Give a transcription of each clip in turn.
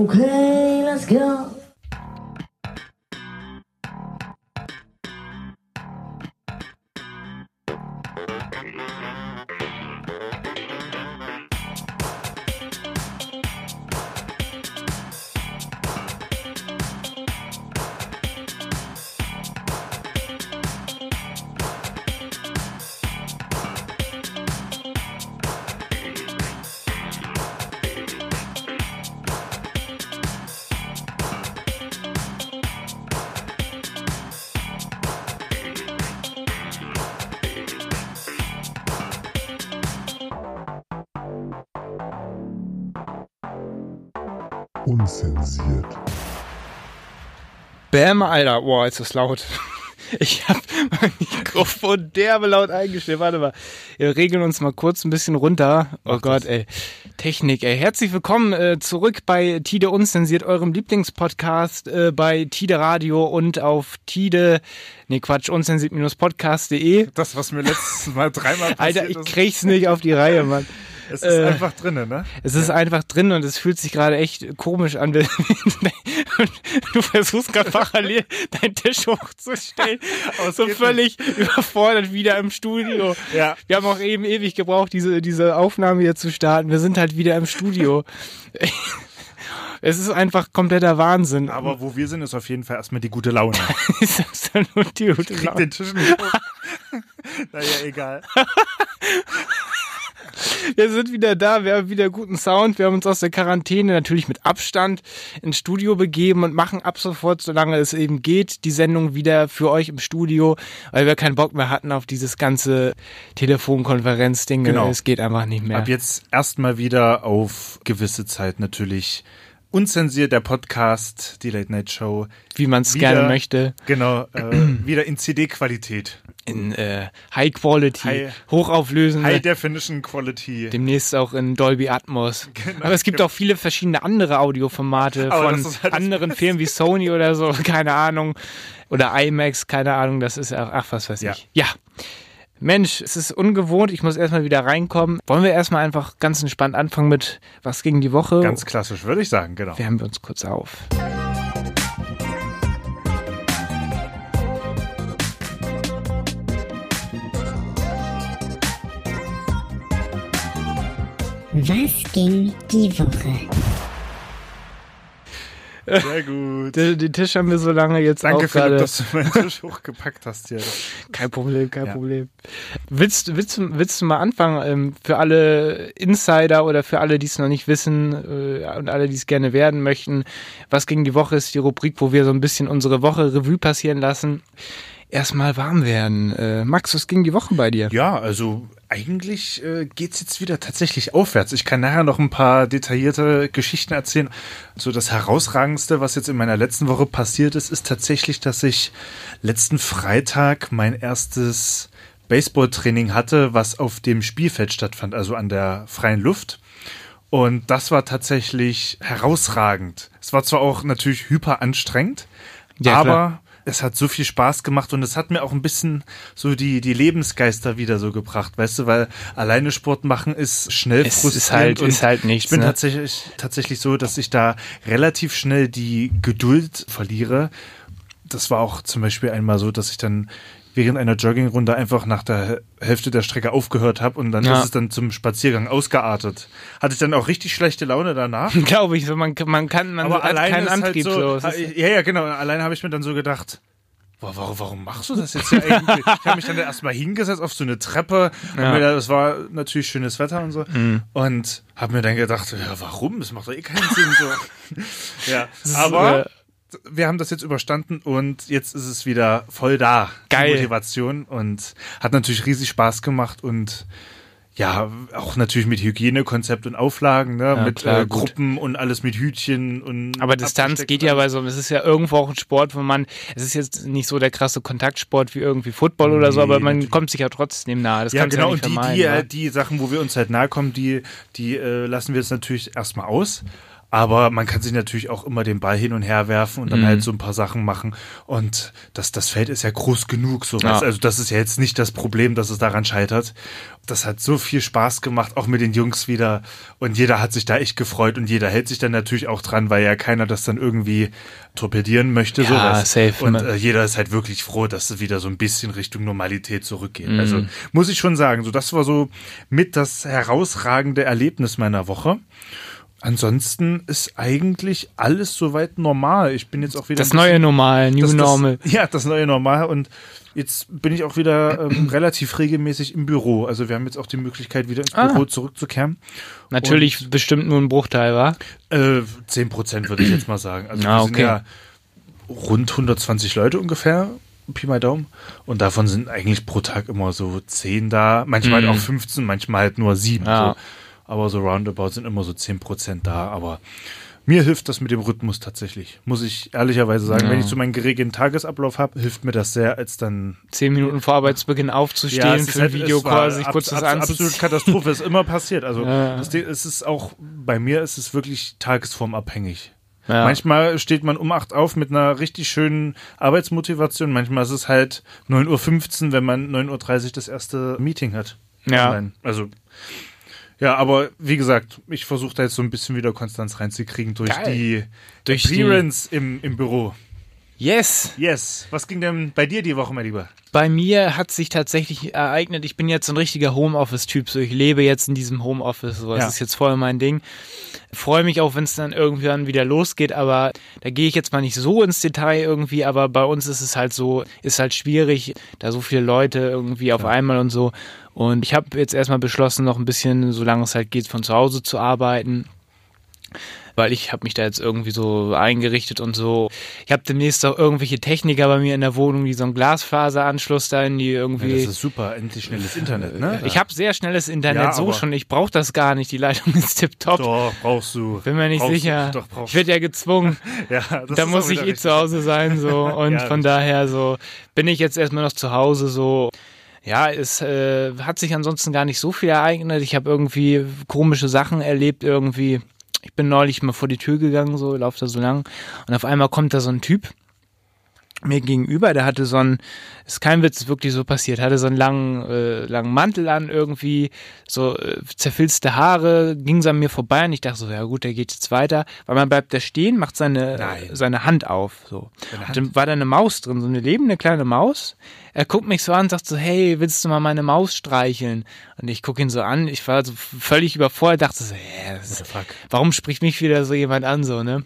Okay, let's go. Bäm, Alter. Boah, ist das laut. Ich habe mein Mikrofon derbe laut eingestellt. Warte mal. Wir regeln uns mal kurz ein bisschen runter. Oh Mach Gott, das. ey. Technik, ey. Herzlich willkommen äh, zurück bei Tide Unzensiert, eurem Lieblingspodcast äh, bei Tide Radio und auf Tide, nee Quatsch, unzensiert-podcast.de. Das, was mir letztes Mal dreimal passiert Alter, ich krieg's nicht auf die Reihe, Mann. es ist äh, einfach drinne, ne? Es ist einfach drin und es fühlt sich gerade echt komisch an. du versuchst gerade parallel deinen Tisch hochzustellen. Aber so völlig überfordert wieder im Studio. Ja. Wir haben auch eben ewig gebraucht, diese, diese Aufnahme hier zu starten. Wir sind halt wieder im Studio. Es ist einfach kompletter Wahnsinn. Aber wo wir sind, ist auf jeden Fall erstmal die gute Laune. ist absolut die gute Krieg Laune. den Tisch nicht hoch. naja, egal. Wir sind wieder da, wir haben wieder guten Sound, wir haben uns aus der Quarantäne natürlich mit Abstand ins Studio begeben und machen ab sofort, solange es eben geht, die Sendung wieder für euch im Studio, weil wir keinen Bock mehr hatten auf dieses ganze Telefonkonferenz-Ding. Genau. Es geht einfach nicht mehr. Ab jetzt erstmal wieder auf gewisse Zeit natürlich unzensiert der Podcast, die Late Night Show. Wie man es gerne möchte. Genau, äh, wieder in CD-Qualität. In äh, High Quality, High- hochauflösende. High Definition Quality. Demnächst auch in Dolby Atmos. Genau. Aber es gibt auch viele verschiedene andere Audioformate Aber von halt anderen Firmen wie Sony oder so, keine Ahnung. Oder IMAX, keine Ahnung, das ist auch, ach, was weiß Ja. ich. Ja. Mensch, es ist ungewohnt, ich muss erstmal wieder reinkommen. Wollen wir erstmal einfach ganz entspannt anfangen mit was gegen die Woche? Ganz klassisch, würde ich sagen, genau. Wärmen wir uns kurz auf. Was ging die Woche? Sehr gut. Den, den Tisch haben wir so lange jetzt Danke, auch Philipp, dass du meinen Tisch hochgepackt hast hier. Kein Problem, kein Ja. Problem. Willst, willst, du- willst du mal anfangen, ähm, für alle Insider oder für alle, die es noch nicht wissen äh, und alle, die es gerne werden möchten, was gegen die Woche ist, die Rubrik, wo wir so ein bisschen unsere Woche Revue passieren lassen. Erstmal warm werden. Äh, Max, was ging die Woche bei dir? Ja, also eigentlich äh, geht's jetzt wieder tatsächlich aufwärts. Ich kann nachher noch ein paar detaillierte Geschichten erzählen. So das herausragendste, was jetzt in meiner letzten Woche passiert ist, ist tatsächlich, dass ich letzten Freitag mein erstes Baseballtraining hatte, was auf dem Spielfeld stattfand, also an der freien Luft. Und das war tatsächlich herausragend. Es war zwar auch natürlich hyper anstrengend, Ja, aber klar. Es hat so viel Spaß gemacht und es hat mir auch ein bisschen so die, die Lebensgeister wieder so gebracht, weißt du, weil alleine Sport machen ist schnell Es frustrierend. ist halt- und ist halt nichts, Ich bin ne? tatsächlich, tatsächlich so, dass ich da relativ schnell die Geduld verliere. Das war auch zum Beispiel einmal so, dass ich dann während einer Joggingrunde einfach nach der Hälfte der Strecke aufgehört habe und dann Ja. ist es dann zum Spaziergang ausgeartet. Hatte ich dann auch richtig schlechte Laune danach. Glaube ich, so man, man kann, man Aber hat keinen ist halt Antrieb. so, so. Ist- ja, ja, genau. Alleine habe ich mir dann so gedacht, boah, warum, warum machst du das jetzt hier eigentlich? ich habe mich dann da erstmal hingesetzt auf so eine Treppe. Ja. Und mir da, es war natürlich schönes Wetter und so. Und habe mir dann gedacht, ja, warum? Das macht doch eh keinen Sinn. So. ja, aber äh, wir haben das jetzt überstanden und jetzt ist es wieder voll da. Geil. Die Motivation und hat natürlich riesig Spaß gemacht und ja, auch natürlich mit Hygienekonzept und Auflagen, ne? Ja, mit klar, äh. Gruppen und alles mit Hütchen und Aber Distanz geht ja bei so, es ist ja irgendwo auch ein Sport, wo man, es ist jetzt nicht so der krasse Kontaktsport wie irgendwie Football oder so, Nee, aber man natürlich. kommt sich ja trotzdem nahe. Das Ja, genau, ja nicht und die, die, äh, ne? die Sachen, wo wir uns halt nahe kommen, die, die äh, lassen wir jetzt natürlich erstmal aus. Aber man kann sich natürlich auch immer den Ball hin und her werfen und dann Mhm. halt so ein paar Sachen machen. Und das, das Feld ist ja groß genug, so Ja. Also das ist ja jetzt nicht das Problem, dass es daran scheitert. Das hat so viel Spaß gemacht, auch mit den Jungs wieder. Und jeder hat sich da echt gefreut und jeder hält sich dann natürlich auch dran, weil ja keiner das dann irgendwie torpedieren möchte. Ja, sowas. safe. Und Man- äh, jeder ist halt wirklich froh, dass es wieder so ein bisschen Richtung Normalität zurückgeht. Mhm. Also muss ich schon sagen, so das war so mit das herausragende Erlebnis meiner Woche. Ansonsten ist eigentlich alles soweit normal. Ich bin jetzt auch wieder Das neue Normal, New das, Normal. Das, ja, das neue Normal. Und jetzt bin ich auch wieder ähm, relativ regelmäßig im Büro. Also wir haben jetzt auch die Möglichkeit, wieder ins Ah. Büro zurückzukehren. Natürlich bestimmt nur ein Bruchteil, war. Äh, 10 Prozent würde ich jetzt mal sagen. Also Ah, wir sind okay. ja rund 120 Leute ungefähr, Pi mal Daumen. Und davon sind eigentlich pro Tag immer so 10 da. Manchmal Mhm. halt auch 15, manchmal halt nur 7. Ja. So. Aber so roundabout sind immer so 10 Prozent da. Aber mir hilft das mit dem Rhythmus tatsächlich. Muss ich ehrlicherweise sagen. Ja. Wenn ich so meinen geregelten Tagesablauf habe, hilft mir das sehr, als dann Zehn Minuten vor Arbeitsbeginn aufzustehen ist für ein halt- Videocall, sich kurz Absolut anzuziehen. Katastrophe, ist immer passiert. Also Ja. das es ist auch, bei mir ist es wirklich tagesformabhängig. Ja. Manchmal steht man um 8 auf mit einer richtig schönen Arbeitsmotivation. Manchmal ist es halt 9.15 Uhr, wenn man 9.30 Uhr das erste Meeting hat. Ja. Online. Also, ja, aber wie gesagt, ich versuche da jetzt so ein bisschen wieder Konstanz reinzukriegen durch Geil. die Durch die- Appearance im, im Büro. Yes! Yes. Was ging denn bei dir die Woche, mein Lieber? Bei mir hat sich tatsächlich ereignet, ich bin jetzt so ein richtiger Homeoffice-Typ, so ich lebe jetzt in diesem Homeoffice, so das Ja. ist jetzt voll mein Ding. Freue mich auch, wenn es dann irgendwann wieder losgeht, aber da gehe ich jetzt mal nicht so ins Detail irgendwie, aber bei uns ist es halt so, ist halt schwierig, da so viele Leute irgendwie auf einmal und so. Und ich habe jetzt erstmal beschlossen, noch ein bisschen, solange es halt geht, von zu Hause zu arbeiten weil ich habe mich da jetzt irgendwie so eingerichtet und so. Ich habe demnächst auch irgendwelche Techniker bei mir in der Wohnung, die so einen Glasfaseranschluss da in die Ja, irgendwie. das ist super, endlich schnelles Internet, ne? ich habe sehr schnelles Internet, Ja, so schon. Ich brauche das gar nicht. Die Leitung ist tipptopp. Doch, brauchst du. Bin mir nicht brauchst sicher. Du, doch, brauchst ich werde ja gezwungen. ja, das da muss ich eh richtig. zu Hause sein so und Ja, von richtig. daher so bin ich jetzt erstmal noch zu Hause so ja es äh, hat sich ansonsten gar nicht so viel ereignet. Ich habe irgendwie komische Sachen erlebt irgendwie. Ich bin neulich mal vor die Tür gegangen so laufe da so lang. Und auf einmal kommt da so ein Typ mir gegenüber, der hatte so einen, ist kein Witz, ist wirklich so passiert, hatte so einen langen, äh, langen Mantel an irgendwie, so äh, zerfilzte Haare, ging an mir vorbei und ich dachte so, ja gut, der geht jetzt weiter, weil man bleibt da stehen, macht seine, Nein. seine Hand auf, so. Hand? dann war da eine Maus drin, so eine lebende kleine Maus. Er guckt mich so an sagt so, hey, willst du mal meine Maus streicheln? Und ich gucke ihn so an, ich war so völlig überfordert, dachte so, hä, ist, warum spricht mich wieder so jemand an, so, ne?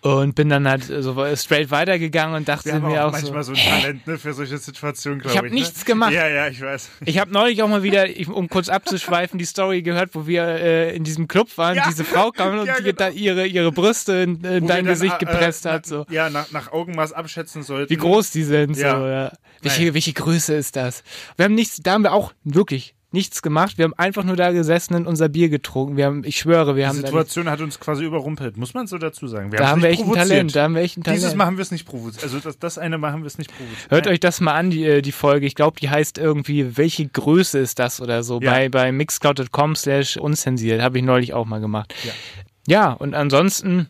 Und bin dann halt so straight weitergegangen und dachte Wir haben mir auch auch manchmal so, so ein Talent ne, für solche Situationen, glaube ich. Ich hab ne? nichts gemacht. Ja, ja, ich weiß. ich habe neulich auch mal wieder, ich, um kurz abzuschweifen, die Story gehört, wo wir äh, in diesem Club waren, Ja. diese Frau kam und Ja, die genau. da ihre, ihre Brüste in, in dein dann, Gesicht äh, gepresst äh, hat. So. Ja, nach, nach Augenmaß abschätzen sollten. Wie groß die sind. So, Ja. ja. Welche, welche Größe ist das? Wir haben nichts, da haben wir auch wirklich nichts gemacht. Wir haben einfach nur da gesessen und unser Bier getrunken. Wir haben, ich schwöre, wir Die haben nicht, Situation hat uns quasi überrumpelt, muss man so dazu sagen. Wir da haben wir nicht echt ein. Talent. Da haben wir echt ein Talent. Dieses Mal haben wir es nicht provoziert. Also das, das eine Mal haben wir es nicht provoziert. Hört Nein. euch das mal an, die, äh, die Folge. Ich glaube, die heißt irgendwie, welche Größe ist das oder so. Ja. Bei, bei mixcloud.com slash unzensiert. Habe ich neulich auch mal gemacht. Ja. ja, und ansonsten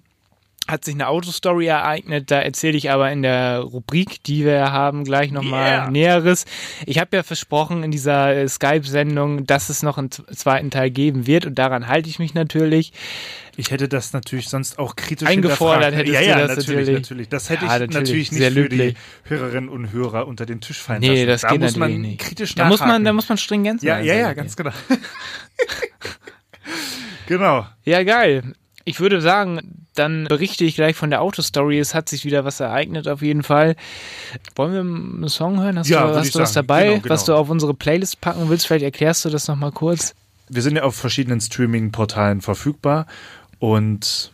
hat sich eine Autostory ereignet. Da erzähle ich aber in der Rubrik, die wir haben, gleich nochmal Yeah. Näheres. Ich habe ja versprochen in dieser äh, Skype-Sendung, dass es noch einen zweiten Teil geben wird und daran halte ich mich natürlich. Ich hätte das natürlich sonst auch kritisch Eingefordert hättest ja, ja, das natürlich, natürlich. natürlich. Das hätte Ja, ich natürlich. natürlich, nicht für die. Hörerinnen und Hörer unter den Tisch fallen Nee, lassen. das da geht muss man nicht. kritisch Da muss man, nachhaken. da muss man stringent ja, sein. ja, ja, Okay. ganz genau. genau. Ja, geil. Ich würde sagen, dann berichte ich gleich von der Autostory. Es hat sich wieder was ereignet auf jeden Fall. Wollen wir einen Song hören? Hast Ja, du, hast du was dabei, Genau, genau. was du auf unsere Playlist packen willst? Vielleicht erklärst du das nochmal kurz. Wir sind ja auf verschiedenen Streaming-Portalen verfügbar und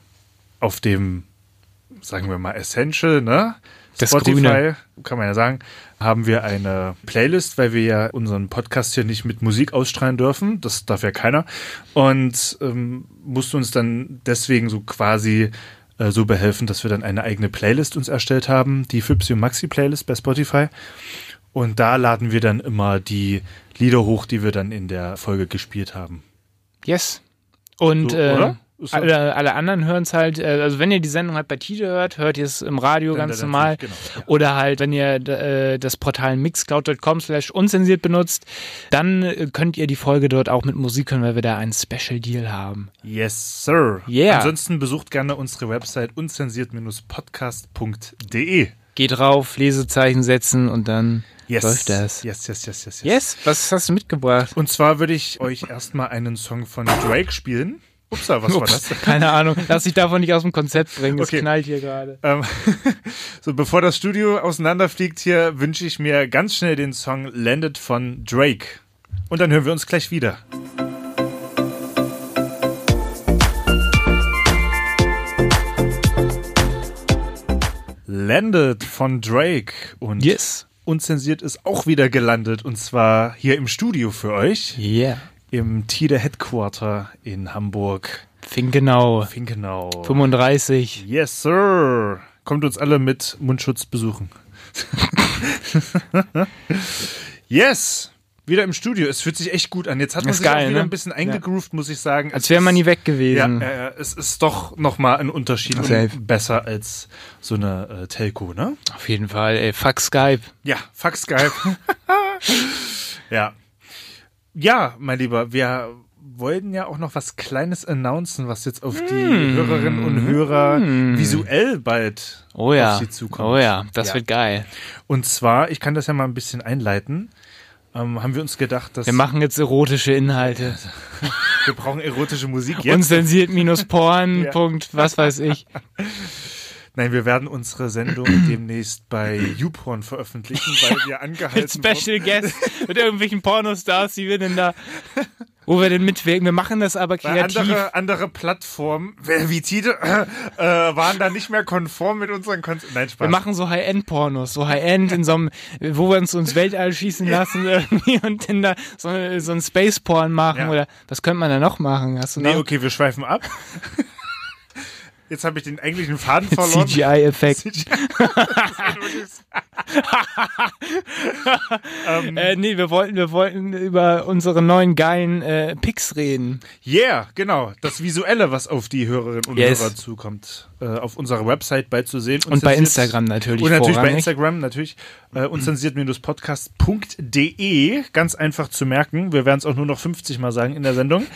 auf dem, sagen wir mal, Essential, ne? Das Spotify, Grüne. kann man ja sagen, haben wir eine Playlist, weil wir ja unseren Podcast hier nicht mit Musik ausstrahlen dürfen. Das darf ja keiner. Und ähm, mussten uns dann deswegen so quasi äh, so behelfen, dass wir dann eine eigene Playlist uns erstellt haben, die Fipsi und Maxi Playlist bei Spotify. Und da laden wir dann immer die Lieder hoch, die wir dann in der Folge gespielt haben. Yes. Und So, äh, alle, alle anderen hören es halt, äh, also wenn ihr die Sendung halt bei Tide hört, hört ihr es im Radio Dann- ganz dann normal. genau, ja. Oder halt, wenn ihr äh, das Portal mixcloud.com slash unzensiert benutzt, dann äh, könnt ihr die Folge dort auch mit Musik hören, weil wir da einen Special Deal haben. Yes, sir. Yeah. Ansonsten besucht gerne unsere Website unzensiert-podcast.de. Geht drauf, Lesezeichen setzen und dann Yes. läuft das. Yes, yes, yes, yes, yes. Yes, was hast du mitgebracht? Und zwar würde ich euch erstmal einen Song von Drake spielen. Upsa, was war Ups, das? keine Ahnung, lass dich davon nicht aus dem Konzept bringen, es Okay. knallt hier gerade. Ähm, so, bevor das Studio auseinanderfliegt hier, wünsche ich mir ganz schnell den Song Landed von Drake. Und dann hören wir uns gleich wieder. Landed von Drake und Yes. unzensiert ist auch wieder gelandet und zwar hier im Studio für euch Yeah. Im Tide Headquarter in Hamburg. Finkenau, Finkenau. 35. Yes, sir. Kommt uns alle mit Mundschutz besuchen. yes. Wieder im Studio. Es fühlt sich echt gut an. Jetzt hat man Ist sich geil, wieder ne? ein bisschen eingegroovt, muss ich sagen. Als wäre man nie weg Ja, gewesen. äh, es ist doch nochmal ein Unterschied besser als so eine äh, Telco, ne? Auf jeden Fall, ey, fuck Skype. Ja, fuck Skype. ja. Ja, mein Lieber, wir wollten ja auch noch was Kleines announcen, was jetzt auf die Hm. Hörerinnen und Hörer visuell bald Oh ja. auf sie zukommt. Oh ja, das Ja. wird geil. Und zwar, ich kann das ja mal ein bisschen einleiten, ähm, haben wir uns gedacht, dass Wir machen jetzt erotische Inhalte. wir brauchen erotische Musik jetzt. Unzensiert minus Porn. Punkt, was weiß ich. Nein, wir werden unsere Sendung demnächst bei YouPorn veröffentlichen, weil wir angehalten Mit Special Guest, mit irgendwelchen Pornostars, die wir denn da, wo wir denn mitwirken. Wir machen das aber Weil kreativ. andere, andere Plattformen, wie Tide, äh, waren da nicht mehr konform mit unseren Konzepten. Nein, Spaß. Wir machen so High-End-Pornos, so High-End in so einem, wo wir uns ins Weltall schießen lassen irgendwie und dann da so, so ein Space-Porn machen Ja. oder was könnte man da noch machen? Hast du nee, noch okay, wir schweifen ab. Jetzt habe ich den eigentlichen Faden verloren. CGI-Effekt? CGI. Äh, nee, wir wollten, wir wollten über unsere neuen geilen äh, Pics reden. Yeah, genau. Das Visuelle, was auf die Hörerinnen und Yes. Hörer zukommt, äh, auf unserer Website bald zu sehen. Und bei Instagram natürlich. Und natürlich bei vorrangig. Instagram, natürlich. Äh, unzensiert-podcast.de. Ganz einfach zu merken. Wir werden es auch nur noch 50 Mal sagen in der Sendung.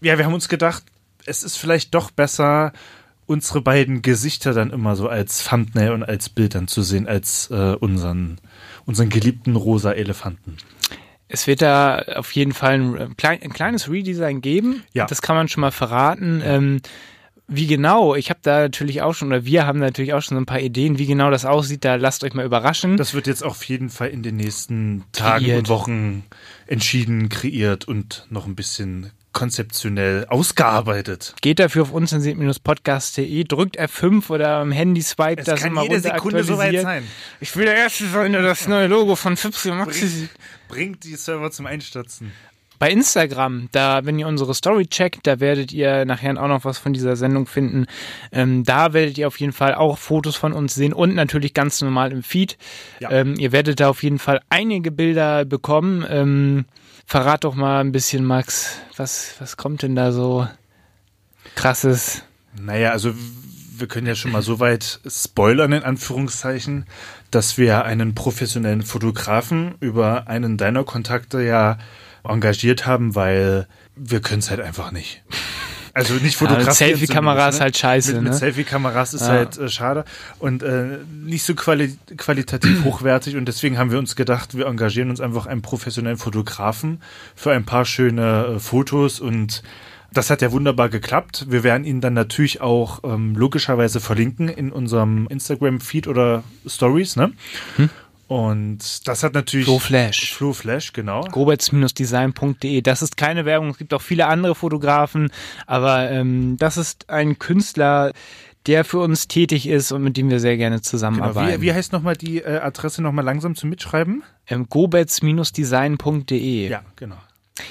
Ja, wir haben uns gedacht, es ist vielleicht doch besser, unsere beiden Gesichter dann immer so als Thumbnail und als Bild dann zu sehen, als äh, unseren, unseren geliebten rosa Elefanten. Es wird da auf jeden Fall ein, äh, ein kleines Redesign geben. Ja. Das kann man schon mal verraten. Ähm, wie genau, ich habe da natürlich auch schon, oder wir haben natürlich auch schon so ein paar Ideen, wie genau das aussieht, da lasst euch mal überraschen. Das wird jetzt auf jeden Fall in den nächsten Tagen Kreiert. und Wochen entschieden, kreiert und noch ein bisschen konzeptionell ausgearbeitet. Geht dafür auf unzensiert-podcast.de, drückt F5 oder am Handy swipe Es das kann immer jede Sekunde soweit sein. Ich will der Erste sein, der das neue Logo von Fipsi Maxi sieht. Bringt die Server zum Einstürzen. Bei Instagram, da, wenn ihr unsere Story checkt, da werdet ihr nachher auch noch was von dieser Sendung finden. Ähm, da werdet ihr auf jeden Fall auch Fotos von uns sehen und natürlich ganz normal im Feed. Ja. Ähm, ihr werdet da auf jeden Fall einige Bilder bekommen. Ähm, verrat doch mal ein bisschen, Max, was, was kommt denn da so krasses? Naja, also wir können ja schon mal so weit spoilern, in Anführungszeichen, dass wir einen professionellen Fotografen über einen deiner Kontakte ja engagiert haben, weil wir können es halt einfach nicht. Also nicht Ja, fotografieren. Selfie-Kamera zumindest, ist halt scheiße, Mit, mit ne? Selfie-Kameras ist Ja. halt äh, schade und äh, nicht so quali qualitativ hochwertig und deswegen haben wir uns gedacht, wir engagieren uns einfach einen professionellen Fotografen für ein paar schöne äh, Fotos und das hat ja wunderbar geklappt. Wir werden ihn dann natürlich auch ähm, logischerweise verlinken in unserem Instagram-Feed oder Stories, ne? Und das hat natürlich Flo Flash. Flo Flash, genau. Goberts-design.de. Das ist keine Werbung. Es gibt auch viele andere Fotografen, aber ähm, das ist ein Künstler, der für uns tätig ist und mit dem wir sehr gerne Genau. zusammenarbeiten. Wie, wie heißt nochmal die äh, Adresse nochmal langsam zum Mitschreiben? ähm, Goberts-design.de. Ja, genau.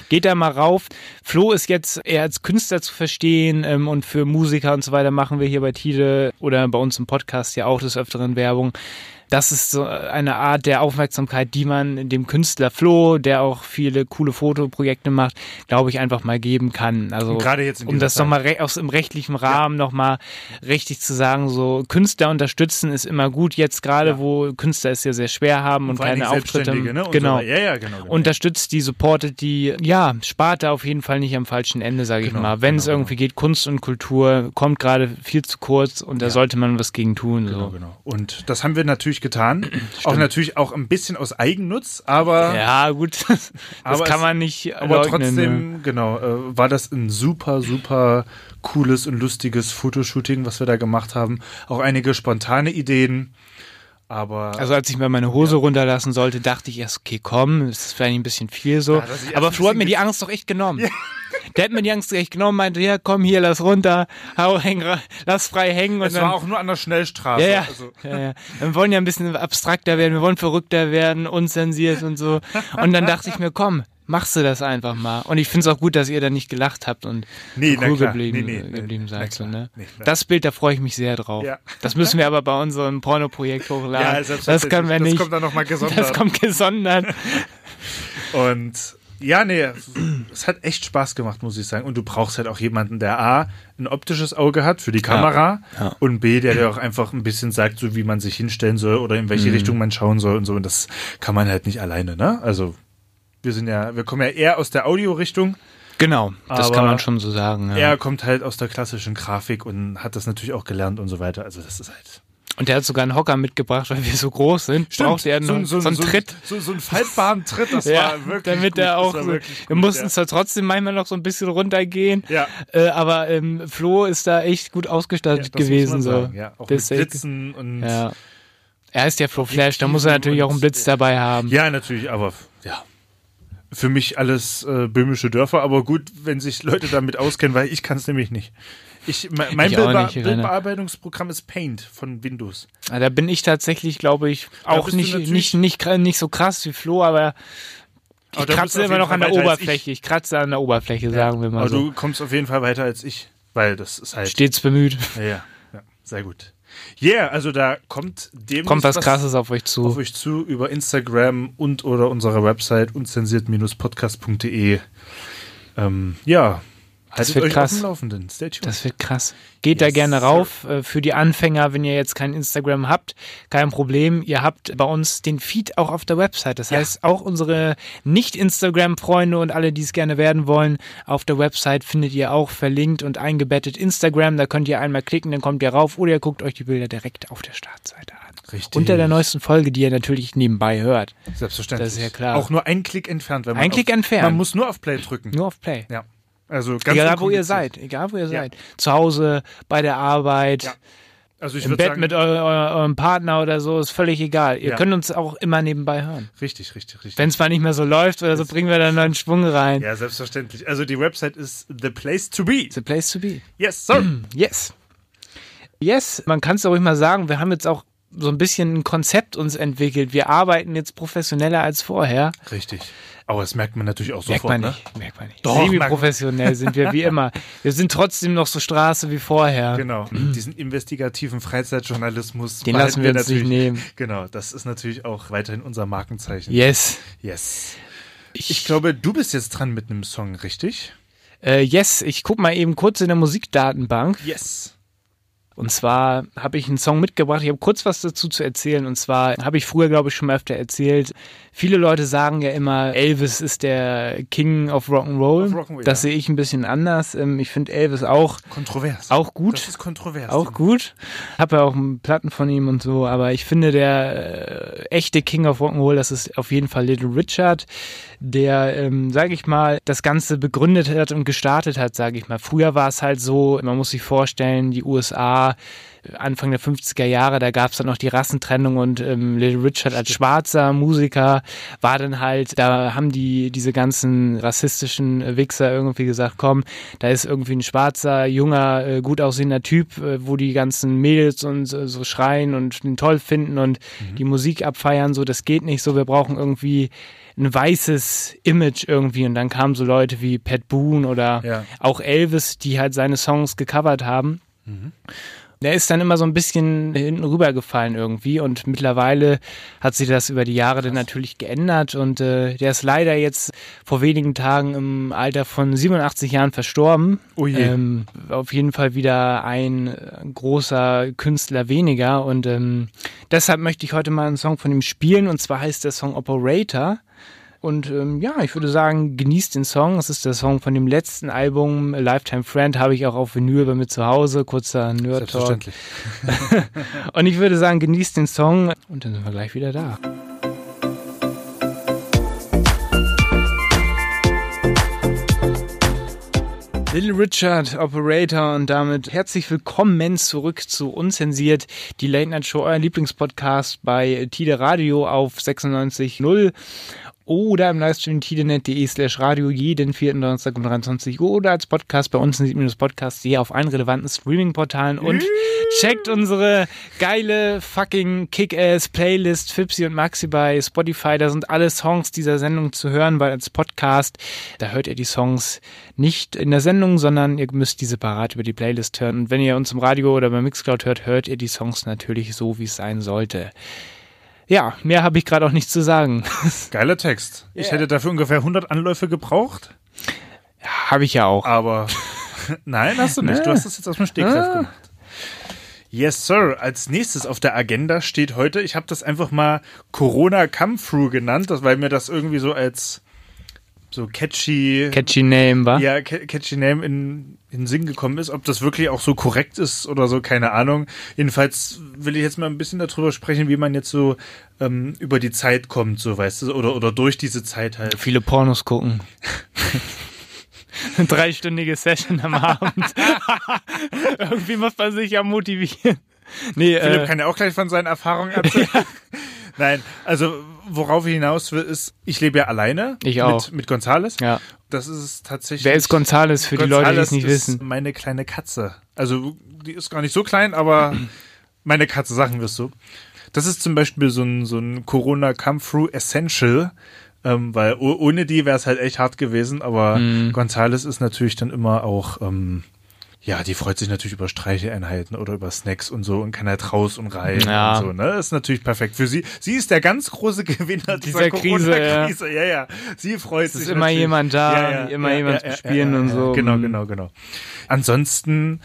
Geht da mal rauf. Flo ist jetzt eher als Künstler zu verstehen ähm, und für Musiker und so weiter machen wir hier bei Tide oder bei uns im Podcast ja auch des Öfteren Werbung. Das ist so eine Art der Aufmerksamkeit, die man dem Künstler Flo, der auch viele coole Fotoprojekte macht, glaube ich, einfach mal geben kann. Also Und gerade jetzt um das nochmal re aus im rechtlichen Rahmen noch nochmal richtig zu sagen, so Künstler unterstützen ist immer gut, jetzt gerade, Ja. wo Künstler es ja sehr schwer haben und allen keine Auftritte. Ne? Und Genau. So, ja, ja, genau. genau. Unterstützt die, supportet die, ja, spart da auf jeden Fall nicht am falschen Ende, sage ich Genau, mal. Wenn es genau, irgendwie geht, Kunst und Kultur kommt gerade viel zu kurz und da Ja. sollte man was gegen tun. Genau, So. genau. Und das haben wir natürlich getan. auch natürlich auch ein bisschen aus Eigennutz, aber, Ja, gut, das Aber kann man nicht aber leugnen. ne? trotzdem, genau, äh, war das ein super, super cooles und lustiges Fotoshooting, was wir da gemacht haben. Auch einige spontane Ideen. Aber Also als ich mir meine Hose runterlassen sollte, dachte ich erst, okay, komm, das ist vielleicht ein bisschen viel so. erst Aber Flo hat mir die Angst doch echt genommen. Der hat mir die Angst echt genommen, meinte, ja, komm hier, lass runter, hau, häng, lass frei hängen. Und es dann, war auch nur an der Schnellstraße. ja, ja, Also, ja, ja. Wir wollen ja ein bisschen abstrakter werden, wir wollen verrückter werden, unzensiert und so. Und dann dachte ich mir, komm, machst du das einfach mal. Und ich finde es auch gut, dass ihr da nicht gelacht habt und Nee, cool geblieben, Nee, nee, nee, geblieben seid. So, ne? Das Bild, da freue ich mich sehr drauf. Ja. Das müssen wir aber bei unserem Pornoprojekt hochladen. ja, das können wir Das nicht. kommt dann nochmal gesondert. Das kommt gesondert. Und ja, nee, es hat echt Spaß gemacht, muss ich sagen. Und du brauchst halt auch jemanden, der A, ein optisches Auge hat für die Kamera ja. und B, der dir auch einfach ein bisschen sagt, so wie man sich hinstellen soll oder in Mhm. welche Richtung man schauen soll und so. Und das kann man halt nicht alleine, ne? Also wir sind ja, wir kommen ja eher aus der Audio-Richtung. Genau, das kann man schon so sagen. Ja. Er kommt halt aus der klassischen Grafik und hat das natürlich auch gelernt und so weiter. Also das ist halt. Und der hat sogar einen Hocker mitgebracht, weil wir so groß sind. Braucht er einen, so, einen Tritt. So, so einen faltbaren Tritt, das ja, war wirklich damit gut. er auch so, wir gut, mussten ja. zwar trotzdem manchmal noch so ein bisschen runtergehen, Ja. äh, aber ähm, Flo ist da echt gut ausgestattet Ja, gewesen. so. sagen, ja. Auch Das mit Blitzen und ja. Er ist ja Flo Flash, da muss er natürlich auch einen Blitz dabei haben. Ja, natürlich, aber. Für mich alles äh, böhmische Dörfer, aber gut, wenn sich Leute damit auskennen, weil ich kann es nämlich nicht. Ich, me- mein Ich Bildbe nicht. Bildbearbeitungsprogramm ist Paint von Windows. Ah, Da bin ich tatsächlich, glaube ich, auch nicht, nicht, nicht, nicht so krass wie Flo, aber ich Aber kratze immer noch an der Oberfläche. Ich kratze an der Oberfläche, sagen wir mal aber so. du kommst auf jeden Fall weiter als ich, weil das ist halt. Stets bemüht. Ja, ja, ja, sehr gut. Yeah, also da kommt demnächst Kommt was Krasses auf euch auf zu. euch zu über Instagram und oder unserer Website unzensiert-podcast.de. Ähm, ja, haltet wird krass. Das wird krass. Geht da Yes, gerne sir. rauf. Äh, Für die Anfänger, wenn ihr jetzt kein Instagram habt, kein Problem. Ihr habt bei uns den Feed auch auf der Website. Das heißt, auch unsere Nicht-Instagram-Freunde und alle, die es gerne werden wollen, auf der Website findet ihr auch verlinkt und eingebettet Instagram. Da könnt ihr einmal klicken, dann kommt ihr rauf oder ihr guckt euch die Bilder direkt auf der Startseite an. Richtig. Unter der neuesten Folge, die ihr natürlich nebenbei hört. Selbstverständlich. Das ist ja klar. Auch nur ein Klick entfernt. Wenn man Ein Klick auf, entfernt. Man muss nur auf Play drücken. Nur auf Play. Ja. Also ganz Egal, wo ihr seid. Egal, wo ihr Ja. seid. Zu Hause, bei der Arbeit. Ja. Also ich Im Bett sagen, mit eu eu eurem Partner oder so, ist völlig egal. Ihr Ja. könnt uns auch immer nebenbei hören. richtig, richtig, richtig. Wenn es mal nicht mehr so läuft oder so, bringen wir da einen neuen Schwung rein. ja, selbstverständlich. Also die Website ist the place to be. The place to be. Yes, sir. Yes. Yes, man kann es ruhig mal sagen, wir haben jetzt auch so ein bisschen ein Konzept uns entwickelt. Wir arbeiten jetzt professioneller als vorher. Richtig. Aber das merkt man natürlich auch Merkt sofort, man ne? nicht. Merkt man nicht. Doch, Semi-professionell sind wir wie immer. Wir sind trotzdem noch so Straße wie vorher. Genau. Diesen investigativen Freizeitjournalismus. Den lassen behalten wir uns nicht natürlich- nehmen. Genau, das ist natürlich auch weiterhin unser Markenzeichen. Yes. Yes. Ich glaube, du bist jetzt dran mit einem Song, richtig? Äh, yes, ich guck mal eben kurz in der Musikdatenbank. Yes. Und zwar habe ich einen Song mitgebracht. Ich habe kurz was dazu zu erzählen. Und zwar habe ich früher, glaube ich, schon mal öfter erzählt. Viele Leute sagen ja immer, Elvis ist der King of Rock'n'Roll. Rock'n'Roll, das sehe ich ein bisschen anders. Ähm, Ich finde Elvis auch, Kontrovers. auch gut. Das ist kontrovers. Auch gut. Habe ja auch Platten von ihm und so, aber ich finde, der äh, echte King of Rock'n'Roll, das ist auf jeden Fall Little Richard, der, ähm, sage ich mal, das Ganze begründet hat und gestartet hat, sage ich mal. Früher war es halt so, man muss sich vorstellen, die USA, äh, Anfang der 50er Jahre, da gab es dann noch die Rassentrennung und ähm, Little Richard als schwarzer Musiker war dann halt, da haben die diese ganzen rassistischen Wichser irgendwie gesagt, komm, da ist irgendwie ein schwarzer, junger, äh, gut aussehender Typ, äh, wo die ganzen Mädels und so schreien und ihn toll finden und die Musik abfeiern, so, das geht nicht so, wir brauchen irgendwie ein weißes Image irgendwie und dann kamen so Leute wie Pat Boone oder Ja. auch Elvis, die halt seine Songs gecovert haben. Der ist dann immer so ein bisschen hinten rübergefallen irgendwie und mittlerweile hat sich das über die Jahre dann natürlich geändert und äh, der ist leider jetzt vor wenigen Tagen im Alter von 87 Jahren verstorben. Oh je. Ähm, auf jeden Fall wieder ein großer Künstler weniger und ähm, deshalb möchte ich heute mal einen Song von ihm spielen und zwar heißt der Song Operator. Und ähm, ja, ich würde sagen, genießt den Song. Es ist der Song von dem letzten Album, A Lifetime Friend, habe ich auch auf Vinyl bei mir zu Hause. Kurzer Nerd Talk. Selbstverständlich. Und ich würde sagen, genießt den Song und dann sind wir gleich wieder da. Little Richard, Operator und damit herzlich willkommen zurück zu Unzensiert, die Late Night Show, euer Lieblingspodcast bei Tide Radio auf 96.0 oder im Livestream tidenet.de slash radio jeden vierten Donnerstag um 23 Uhr oder als Podcast bei uns in podcast auf allen relevanten Streaming-Portalen und checkt unsere geile fucking Kick-Ass-Playlist Fipsi und Maxi bei Spotify. Da sind alle Songs dieser Sendung zu hören, weil als Podcast, da hört ihr die Songs nicht in der Sendung, sondern ihr müsst die separat über die Playlist hören. Und wenn ihr uns im Radio oder beim Mixcloud hört, hört ihr die Songs natürlich so, wie es sein sollte. Ja, mehr habe ich gerade auch nicht zu sagen. Geiler Text. Ich hätte dafür ungefähr 100 Anläufe gebraucht, habe ich ja auch. aber nein, hast du nicht. Du hast das jetzt aus dem Stegreif Ah. gemacht. Yes, Sir. Als nächstes auf der Agenda steht heute, ich habe das einfach mal Corona Come Through genannt, weil mir das irgendwie so als so catchy, Catchy Name, wa? ja, ca- catchy Name in, in den Sinn gekommen ist. Ob das wirklich auch so korrekt ist oder so, keine Ahnung. Jedenfalls will ich jetzt mal ein bisschen darüber sprechen, wie man jetzt so ähm, über die Zeit kommt, so weißt du, oder, oder durch diese Zeit halt. Viele Pornos gucken. Eine dreistündige Session am Abend. Irgendwie muss man sich ja motivieren. Nee, Philipp äh, kann ja auch gleich von seinen Erfahrungen erzählen. Nein, also worauf ich hinaus will, ist, ich lebe ja alleine Ich auch. mit, mit Gonzales. ja. Das ist tatsächlich. Wer ist Gonzales für die Leute, die es Gonzales nicht ist wissen? Meine kleine Katze. Also die ist gar nicht so klein, aber meine Katze, sagen wir es so. Das ist zum Beispiel so ein, so ein Corona Come Through Essential, ähm, weil oh- ohne die wäre es halt echt hart gewesen, aber Mhm. Gonzales ist natürlich dann immer auch, ähm, ja, die freut sich natürlich über Streicheinheiten oder über Snacks und so und kann halt raus und rein Ja. und so, ne? Das ist natürlich perfekt für sie. Sie ist der ganz große Gewinner Dieser Krise, Corona-Krise. Ja. ja, Sie freut Es sich. ist immer natürlich. jemand da, immer jemand zum Spielen und so. Genau, Mhm. genau, genau. Ansonsten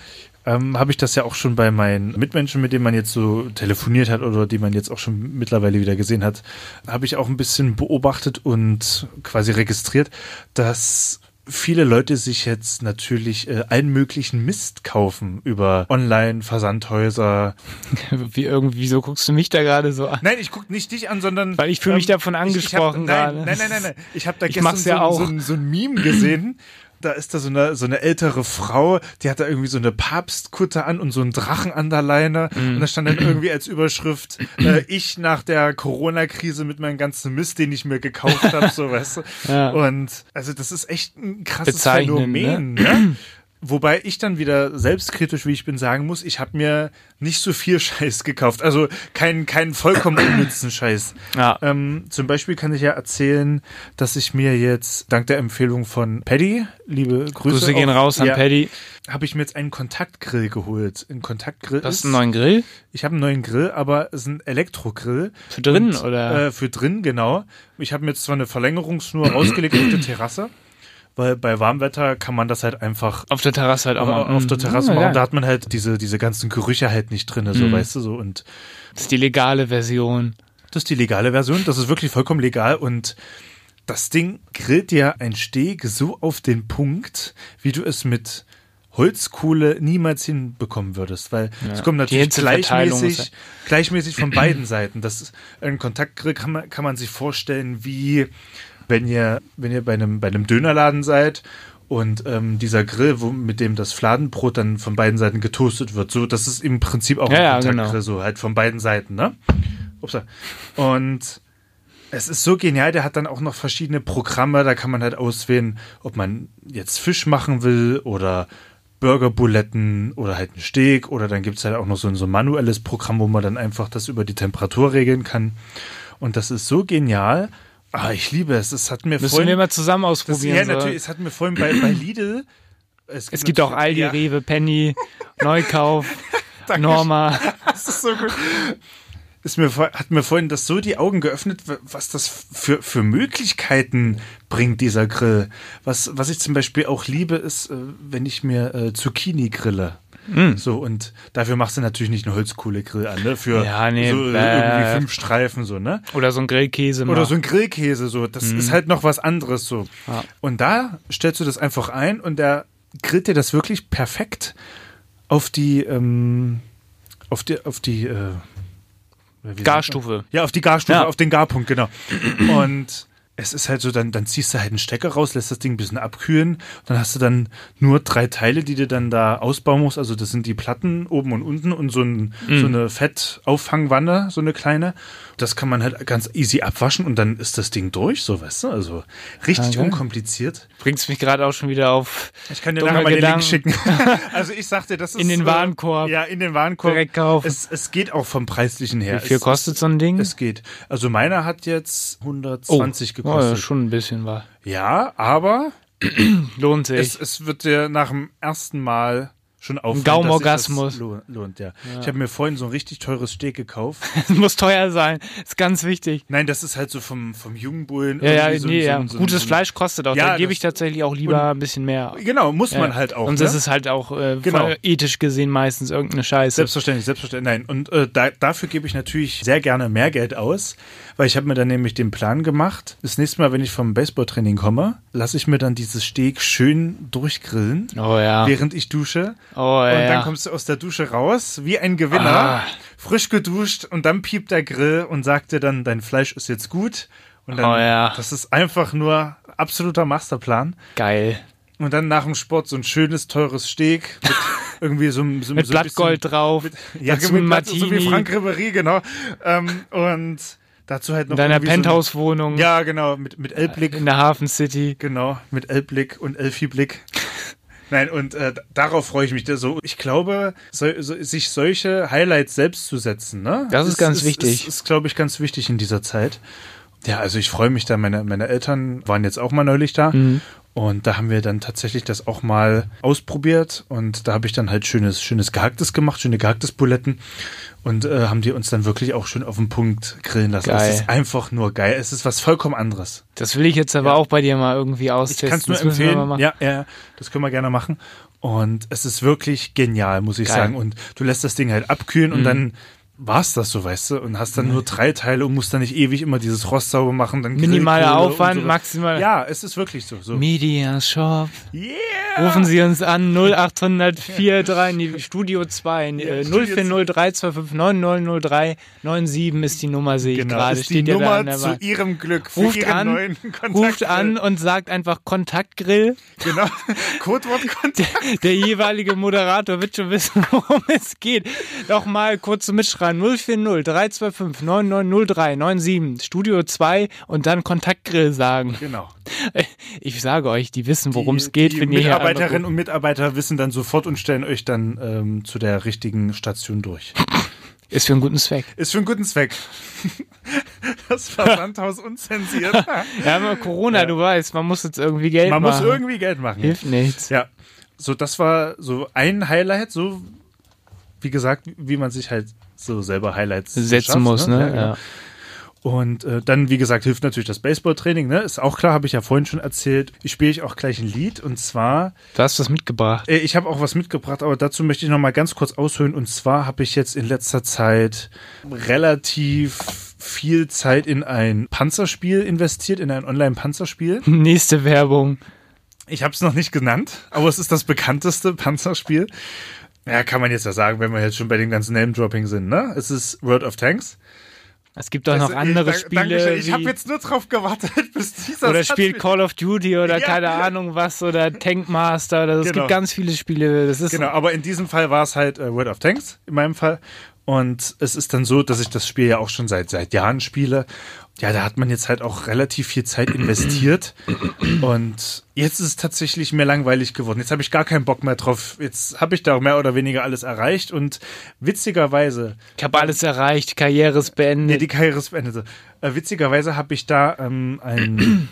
ähm, habe ich das ja auch schon bei meinen Mitmenschen, mit denen man jetzt so telefoniert hat oder die man jetzt auch schon mittlerweile wieder gesehen hat, habe ich auch ein bisschen beobachtet und quasi registriert, dass viele Leute sich jetzt natürlich äh, allen möglichen Mist kaufen über Online-Versandhäuser. Wie irgendwie, wieso guckst du mich da gerade so an? Nein, ich gucke nicht dich an, sondern Weil ich fühle mich davon ich- ich hab- angesprochen nein, gerade. Nein, nein, nein, nein. Ich habe da Ich gestern mach's ja so. So, so ein Meme gesehen. Da ist da so eine, so eine ältere Frau, die hat da irgendwie so eine Papstkutte an und so einen Drachen an der Leine. Mhm. Und da stand dann irgendwie als Überschrift, äh, ich nach der Corona-Krise mit meinem ganzen Mist, den ich mir gekauft habe, so weißt du. Ja. Und also das ist echt ein krasses Bezeichnend, Phänomen. Ne? Wobei ich dann wieder selbstkritisch, wie ich bin, sagen muss, ich habe mir nicht so viel Scheiß gekauft. Also keinen keinen vollkommen unnützen Scheiß. Ja. Ähm, zum Beispiel kann ich ja erzählen, dass ich mir jetzt dank der Empfehlung von Paddy, liebe Grüße, Grüße gehen auch- raus an ja, Paddy. habe ich mir jetzt einen Kontaktgrill geholt. Ein Kontaktgrill Du hast ist, einen neuen Grill? ich habe einen neuen Grill, aber es ist ein Elektrogrill. Für drin, Und, oder? Äh, für drin, genau. Ich habe mir jetzt zwar eine Verlängerungsschnur rausgelegt auf der Terrasse, weil bei Warmwetter kann man das halt einfach Auf der Terrasse halt auch mal. auf der Terrasse Ah, machen. geil. Da hat man halt diese, diese ganzen Gerüche halt nicht drin, so Mhm. weißt du so. Und Das ist die legale Version. das ist die legale Version. Das ist wirklich vollkommen legal und das Ding grillt dir ein Steak so auf den Punkt, wie du es mit Holzkohle niemals hinbekommen würdest, weil es kommt natürlich gleichmäßig, gleichmäßig von beiden Seiten. Das ist, ein Kontaktgrill kann man, kann man sich vorstellen, wie wenn ihr, wenn ihr bei einem, bei einem Dönerladen seid und ähm, dieser Grill, wo, mit dem das Fladenbrot dann von beiden Seiten getoastet wird, so, das ist im Prinzip auch Ja, ein ja, Kontaktgrill, genau. so halt von beiden Seiten, ne? Upsa. Und es ist so genial, der hat dann auch noch verschiedene Programme, da kann man halt auswählen, ob man jetzt Fisch machen will oder Burgerbuletten oder halt ein Steak oder dann gibt's halt auch noch so ein, so ein manuelles Programm, wo man dann einfach das über die Temperatur regeln kann. Und das ist so genial. Ah, ich liebe es. Es hat mir Müssen vorhin, wir mal zusammen das, ausprobieren. ja, so. natürlich, es hat mir vorhin bei, bei Lidl. Es gibt auch Aldi, ja, Rewe, Penny, Neukauf. Norma. Das ist so gut. Ist mir, hat mir vorhin das so die Augen geöffnet, was das für, für Möglichkeiten bringt, dieser Grill. Was, was ich zum Beispiel auch liebe, ist, äh, wenn ich mir äh, Zucchini grille. Mm. So, und dafür machst du natürlich nicht einen Holzkohlegrill an, ne? Für Ja, nee, so, äh, irgendwie fünf Streifen, so, ne? Oder so ein Grillkäse. Oder mal. so ein Grillkäse, so. Das ist halt noch was anderes, so. Ja. Und da stellst du das einfach ein und der grillt dir das wirklich perfekt auf die, ähm, auf die, auf die, äh? Garstufe. Ja, auf die Garstufe, Ja. auf den Garpunkt, genau. Und es ist halt so, dann, dann ziehst du halt einen Stecker raus, lässt das Ding ein bisschen abkühlen. Dann hast du dann nur drei Teile, die du dann da ausbauen musst. Also das sind die Platten oben und unten und so, ein, so eine Fettauffangwanne, so eine kleine. Das kann man halt ganz easy abwaschen und dann ist das Ding durch, so weißt du. Also richtig geil. unkompliziert. Bringst mich gerade auch schon wieder auf Ich kann dir nachher mal den Link Gedanken. schicken. also ich sagte, das ist In den äh, Warenkorb. Ja, in den Warenkorb. Direkt kaufen. Es, es geht auch vom preislichen her. Wie viel es, kostet so ein Ding? Es geht. Also meiner hat jetzt 120 oh, gekostet. Ja, schon ein bisschen war. Ja, aber Lohnt sich. es, es wird dir nach dem ersten Mal schon auffallen, Gaumorgasmus. lohnt. Ja. Ich habe mir vorhin so ein richtig teures Steak gekauft. Es muss teuer sein. Ist ganz wichtig. Nein, das ist halt so vom, vom Jungbullen. Ja, ja, so, nee, so, ja. so, Gutes Fleisch kostet auch. Ja, da gebe ich tatsächlich auch lieber ein bisschen mehr. Genau, muss man Ja. halt auch. Und ne? das ist halt auch äh, Genau. ethisch gesehen meistens irgendeine Scheiße. Selbstverständlich, selbstverständlich. Nein, und äh, da, dafür gebe ich natürlich sehr gerne mehr Geld aus, weil ich habe mir dann nämlich den Plan gemacht, das nächste Mal, wenn ich vom Baseballtraining komme, lasse ich mir dann dieses Steak schön durchgrillen, oh ja. während ich dusche. Oh Und dann ja. kommst du aus der Dusche raus, wie ein Gewinner, Ah. frisch geduscht und dann piept der Grill und sagt dir dann, dein Fleisch ist jetzt gut. Und dann, Oh ja. das ist einfach nur absoluter Masterplan. Geil. Und dann nach dem Sport so ein schönes, teures Steak mit irgendwie so, einem- so, Mit so Blattgold bisschen- drauf. ja, dazu mit Blatt, so wie Martini. Frank Ribéry, genau. Ähm, und dazu halt noch In deiner irgendwie so Penthouse-Wohnung ja, genau, mit, mit Elbblick. in der Hafen City. Genau, mit Elbblick und Elfi-Blick. Nein, und äh, darauf freue ich mich. So, ich glaube, so, so, sich solche Highlights selbst zu setzen, ne? Das ist ganz wichtig. Ist, ist glaube ich, ganz wichtig in dieser Zeit. Ja, also ich freue mich da. Meine, meine Eltern waren jetzt auch mal neulich da. Mhm. Und da haben wir dann tatsächlich das auch mal ausprobiert. Und da habe ich dann halt schönes, schönes Gehacktes gemacht, schöne Gehacktes-Buletten. Und äh, haben die uns dann wirklich auch schön auf den Punkt grillen lassen. Geil. Es ist einfach nur geil. Es ist was vollkommen anderes. Das will ich jetzt aber auch bei dir mal irgendwie Ich austesten. kann es nur Das müssen wir mal empfehlen. machen. Ja, ja, das können wir gerne machen. Und es ist wirklich genial, muss ich Geil. Mhm. sagen. Und du lässt das Ding halt abkühlen und dann war's das so, weißt du, und hast dann nur drei Teile und musst dann nicht ewig immer dieses Rost sauber machen. Dann Minimaler Aufwand, maximal. Ja, es ist wirklich so. so. Media Shop. Yeah! Rufen Sie uns an 0843 nee, Studio 2 äh, Studio 040325900397 ist die Nummer sehe ich Genau, gerade ist die steht ja da Nummer der zu ihrem Glück, für Ruft ihren an, neuen. Ruft an und sagt einfach Kontaktgrill. Genau, Codewort Kontakt. Der jeweilige Moderator wird schon wissen, worum es geht. Nochmal kurz zum Mitschreiben 040 325 990397 Studio 2 und dann Kontaktgrill sagen. Genau. Ich sage euch, die wissen, worum es geht, Die wenn Mitarbeiterinnen und Mitarbeiter wissen dann sofort und stellen euch dann ähm, zu der richtigen Station durch. Ist für einen guten Zweck. Ist für einen guten Zweck. Das Versandhaus unzensiert. Ja, Corona, du weißt, man muss jetzt irgendwie Geld Man muss machen. irgendwie Geld machen. Hilft nichts. Ja, so das war so ein Highlight, so wie gesagt, wie man sich halt so selber Highlights Setzen schafft, muss, ne? Ja, genau. Ja. Und äh, dann, wie gesagt, hilft natürlich das Baseballtraining, ne? Ist auch klar, habe ich ja vorhin schon erzählt. Ich spiele ich auch gleich ein Lied und zwar, Du hast was mitgebracht. äh, ich habe auch was mitgebracht, aber dazu möchte ich noch mal ganz kurz ausholen. Und zwar habe ich jetzt in letzter Zeit relativ viel Zeit in ein Panzerspiel investiert, in ein Online-Panzerspiel. Nächste Werbung. Ich habe es noch nicht genannt, aber es ist das bekannteste Panzerspiel. Ja, kann man jetzt ja sagen, wenn wir jetzt schon bei dem ganzen Name-Dropping sind, ne? Es ist World of Tanks. Es gibt auch noch Also, andere ich, Spiele. Dankeschön. Ich habe jetzt nur drauf gewartet, bis dieser oder Satz spielt mit- Call of Duty oder Ja. keine Ahnung was oder Tankmaster oder es Genau. gibt ganz viele Spiele. Das ist Genau, aber in diesem Fall war es halt äh, World of Tanks, in meinem Fall. Und es ist dann so, dass ich das Spiel ja auch schon seit, seit Jahren spiele. Ja, da hat man jetzt halt auch relativ viel Zeit investiert. Und jetzt ist es tatsächlich mir langweilig geworden. Jetzt habe ich gar keinen Bock mehr drauf. Jetzt habe ich da mehr oder weniger alles erreicht. Und witzigerweise, ich habe alles erreicht, Karriere ist nee, beendet. die Karriere ist beendet. Äh, witzigerweise habe ich da ähm, ein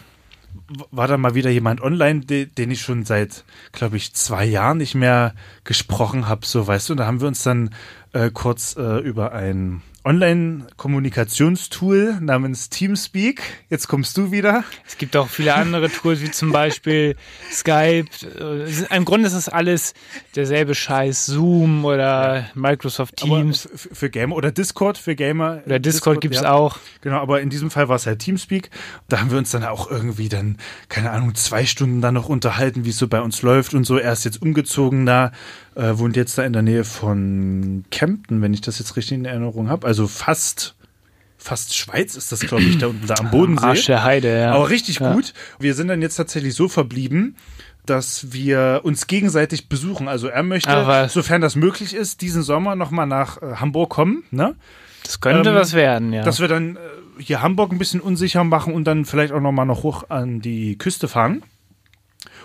war da mal wieder jemand online, de, den ich schon seit, glaube ich, zwei Jahren nicht mehr gesprochen habe, so weißt du. Und da haben wir uns dann äh, kurz äh, über ein Online-Kommunikationstool namens Teamspeak. Jetzt kommst du wieder. Es gibt auch viele andere Tools, wie zum Beispiel Skype. Im Grunde ist es alles derselbe Scheiß. Zoom oder Microsoft Teams. Aber für Gamer oder Discord für Gamer. oder Discord gibt's ja. auch. Genau, aber in diesem Fall war es halt Teamspeak. Da haben wir uns dann auch irgendwie dann, keine Ahnung, zwei Stunden dann noch unterhalten, wie es so bei uns läuft und so. Er ist jetzt umgezogen da, äh, wohnt jetzt da in der Nähe von Kempten, wenn ich das jetzt richtig in Erinnerung habe. Also fast, fast Schweiz ist das, glaube ich, da unten da am Bodensee. Arsch der Heide, ja. Aber richtig Ja. gut. Wir sind dann jetzt tatsächlich so verblieben, dass wir uns gegenseitig besuchen. Also er möchte, Ach was. sofern das möglich ist, diesen Sommer nochmal nach äh, Hamburg kommen. Ne? Das könnte ähm, was werden, ja. Dass wir dann äh, hier Hamburg ein bisschen unsicher machen und dann vielleicht auch nochmal noch hoch an die Küste fahren.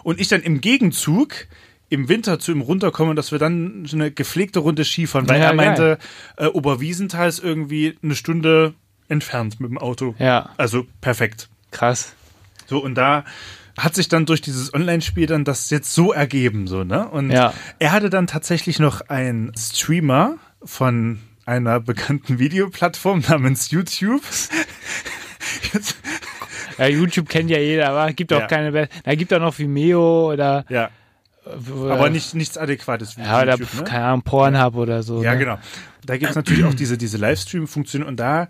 Und ich dann im Gegenzug im Winter zu ihm runterkomme, dass wir dann eine gepflegte Runde Skifahren, weil Ja, er geil. meinte, äh, Oberwiesenthal ist irgendwie eine Stunde entfernt mit dem Auto. ja, Also perfekt. krass. So, und da hat sich dann durch dieses Online-Spiel dann das jetzt so ergeben, so, ne? Und Ja. er hatte dann tatsächlich noch einen Streamer von einer bekannten Videoplattform namens YouTube. Jetzt, Ja, YouTube kennt ja jeder, aber gibt auch Ja. keine. Be Da gibt auch noch Vimeo oder. ja, oder aber nicht, nichts Adäquates wie Ja, oder YouTube, ne? keine Ahnung, Pornhub oder so. Ja, ne? genau. Da gibt es natürlich auch diese, diese Livestream-Funktion und da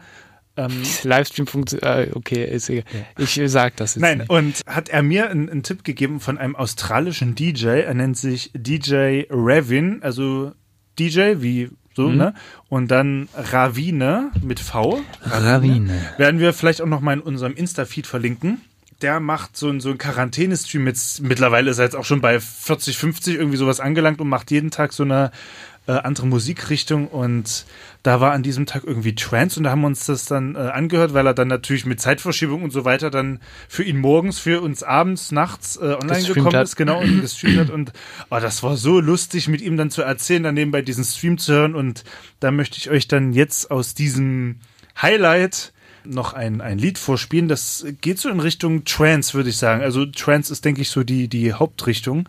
ähm, Livestream funktioniert. Äh, okay, ist egal. Ich äh, sag das jetzt Nein, nicht. und hat er mir einen, einen Tipp gegeben von einem australischen DJ. Er nennt sich DJ Ravin, also DJ wie so, Mhm. ne? Und dann Ravine mit V. Ravine. Werden wir vielleicht auch noch mal in unserem Insta-Feed verlinken. Der macht so, ein- so einen Quarantänestream. Jetzt, mittlerweile ist er jetzt auch schon bei 40, 50 irgendwie sowas angelangt und macht jeden Tag so eine äh, andere Musikrichtung. Und da war an diesem Tag irgendwie Trance und da haben wir uns das dann äh, angehört, weil er dann natürlich mit Zeitverschiebung und so weiter dann für ihn morgens, für uns abends, nachts äh, online gekommen hat. ist, genau, und gestreamt hat. Und oh, das war so lustig, mit ihm dann zu erzählen, dann nebenbei diesen Stream zu hören. Und da möchte ich euch dann jetzt aus diesem Highlight noch ein, ein Lied vorspielen. Das geht so in Richtung Trance, würde ich sagen. Also Trance ist, denke ich, so die, die Hauptrichtung.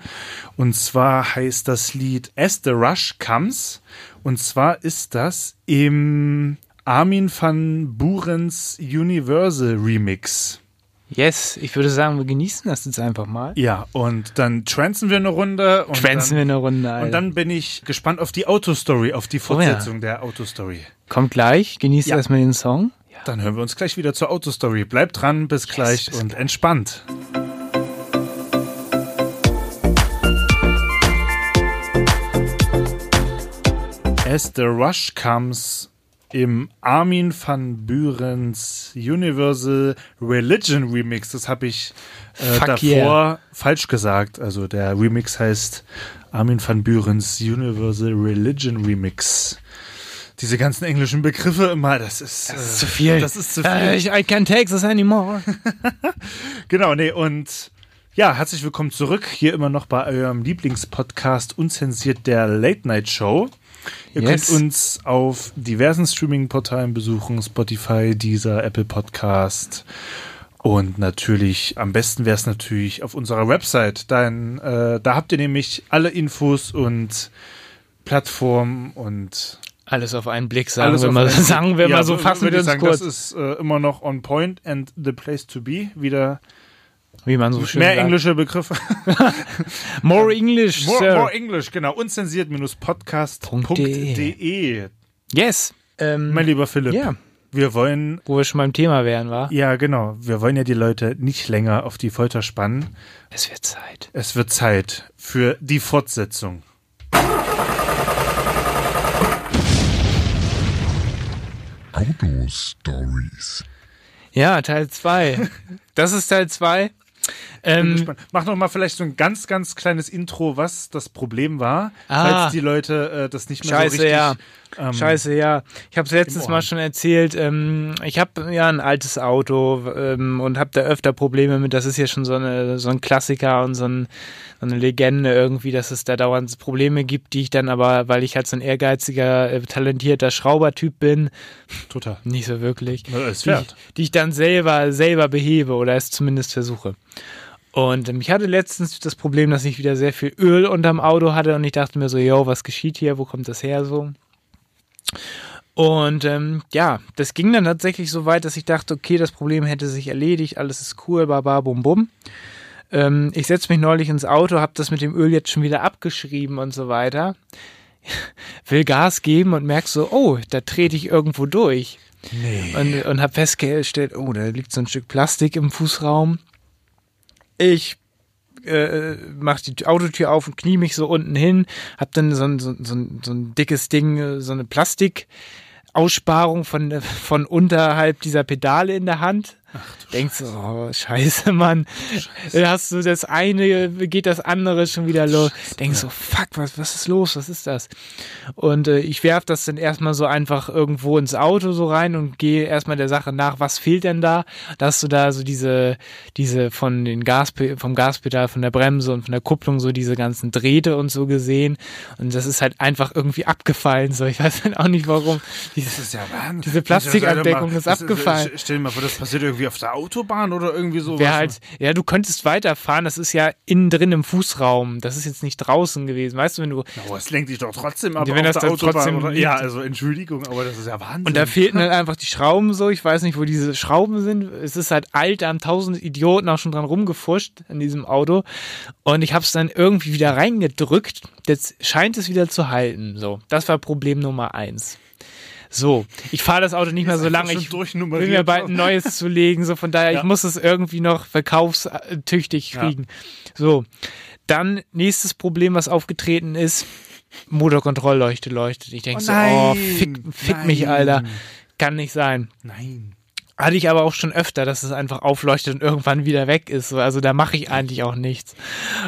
Und zwar heißt das Lied As the Rush Comes. Und zwar ist das im Armin van Burens Universal Remix. Yes, ich würde sagen, wir genießen das jetzt einfach mal. Ja, und dann trancen wir eine Runde. Und Schwänzen wir dann, eine Runde. Alter. Und dann bin ich gespannt auf die Autostory, auf die Oh ja. Fortsetzung der Autostory. Kommt gleich, genießt Ja. erstmal den Song. Dann hören wir uns gleich wieder zur Autostory. Bleibt dran, bis gleich bis und entspannt. As the Rush Comes im Armin van Burens Universal Religion Remix. Das habe ich äh, davor yeah. falsch gesagt. Also der Remix heißt Armin van Burens Universal Religion Remix. Diese ganzen englischen Begriffe immer, das ist, Das ist äh, zu viel. Das ist zu viel. Äh, ich, I can't take this anymore. Genau, nee, und ja, herzlich willkommen zurück. Hier immer noch bei eurem Lieblingspodcast Unzensiert der Late Night Show. Ihr Yes. könnt uns auf diversen Streaming-Portalen besuchen, Spotify, Deezer, Apple Podcast. Und natürlich, am besten wäre es natürlich auf unserer Website. Denn, äh, da habt ihr nämlich alle Infos und Plattformen und Alles auf einen Blick, sagen alles wir mal, sagen wir Ja, mal so, fassen wir sagen, kurz, Das ist äh, immer noch on point and the place to be. Wieder wie man so schön mehr sagt. englische Begriffe. More English, More, sir. more English, genau. Unzensiert-podcast.de. yes. Ähm, Mein lieber Philipp, ja, wir wollen, wo wir schon beim Thema wären, war. ja genau, wir wollen ja die Leute nicht länger auf die Folter spannen. Es wird Zeit. Es wird Zeit für die Fortsetzung. Auto-Stories. Ja, Teil 2. Das ist Teil 2. Bin Ähm, gespannt. Mach noch mal vielleicht so ein ganz, ganz kleines Intro, was das Problem war, Ah. falls die Leute äh, das nicht mehr Scheiße, so richtig ja. Ähm, Scheiße, ja. Ich habe es letztes. Mal schon erzählt. Ähm, ich habe ja ein altes Auto ähm, und habe da öfter Probleme mit. Das ist ja schon so, eine, so ein Klassiker und so, ein, so eine Legende irgendwie, dass es da dauernd Probleme gibt, die ich dann aber, weil ich halt so ein ehrgeiziger, äh, talentierter Schraubertyp bin, Total. nicht so wirklich, die, ich, die ich dann selber, selber behebe oder es zumindest versuche. Und ähm, ich hatte letztens das Problem, dass ich wieder sehr viel Öl unterm Auto hatte und ich dachte mir so, yo, was geschieht hier? Wo kommt das her so? Und ähm, ja, das ging dann tatsächlich so weit, dass ich dachte, okay, das Problem hätte sich erledigt, alles ist cool, baba, bum, bum. Ähm, ich setze mich neulich ins Auto, habe das mit dem Öl jetzt schon wieder abgeschrieben und so weiter. Will Gas geben und merk so, oh, da trete ich irgendwo durch. Nee. Und, und habe festgestellt, oh, da liegt so ein Stück Plastik im Fußraum. Ich äh, mach die Autotür auf und knie mich so unten hin, hab dann so ein, so, so, ein, so ein dickes Ding, äh, so eine Plastikaussparung von, äh, von unterhalb dieser Pedale in der Hand. Denkst du, oh, scheiße, Mann. Dann hast du das eine, geht das andere schon wieder los. Denkst so, fuck, was, was ist los? Was ist das? Und äh, ich werf das dann erstmal so einfach irgendwo ins Auto so rein und gehe erstmal der Sache nach, was fehlt denn da? Da hast du da so diese, diese von den Gas, vom Gaspedal, von der Bremse und von der Kupplung so diese ganzen Drähte und so gesehen. Und das ist halt einfach irgendwie abgefallen. So, ich weiß halt auch nicht warum. Dieses, Das ist ja Wahnsinn. Diese Plastikabdeckung ist Das abgefallen. Stell dir mal vor, das passiert irgendwie auf der Autobahn oder irgendwie so. Wäre halt, ja, du könntest weiterfahren, das ist ja innen drin im Fußraum. Das ist jetzt nicht draußen gewesen. Weißt du, wenn du. Aber es lenkt dich doch trotzdem ab Ja, wenn auf das der Autobahn. trotzdem oder? Ja, also Entschuldigung, aber das ist ja Wahnsinn. Und da fehlten dann einfach die Schrauben so. Ich weiß nicht, wo diese Schrauben sind. Es ist halt alt, da haben tausend Idioten auch schon dran rumgefuscht an diesem Auto. Und ich habe es dann irgendwie wieder reingedrückt. Jetzt scheint es wieder zu halten. So, das war Problem Nummer eins. So, ich fahre das Auto nicht mehr so lange. Ich will mir bald ein neues zulegen. So von daher, Ja. ich muss es irgendwie noch verkaufstüchtig Ja. kriegen. So, dann nächstes Problem, was aufgetreten ist. Motorkontrollleuchte leuchtet. Ich denke Oh so, oh, fick, fick mich. Alter. Kann nicht sein. Nein. Hatte ich aber auch schon öfter, dass es einfach aufleuchtet und irgendwann wieder weg ist. So, Also da mache ich eigentlich auch nichts.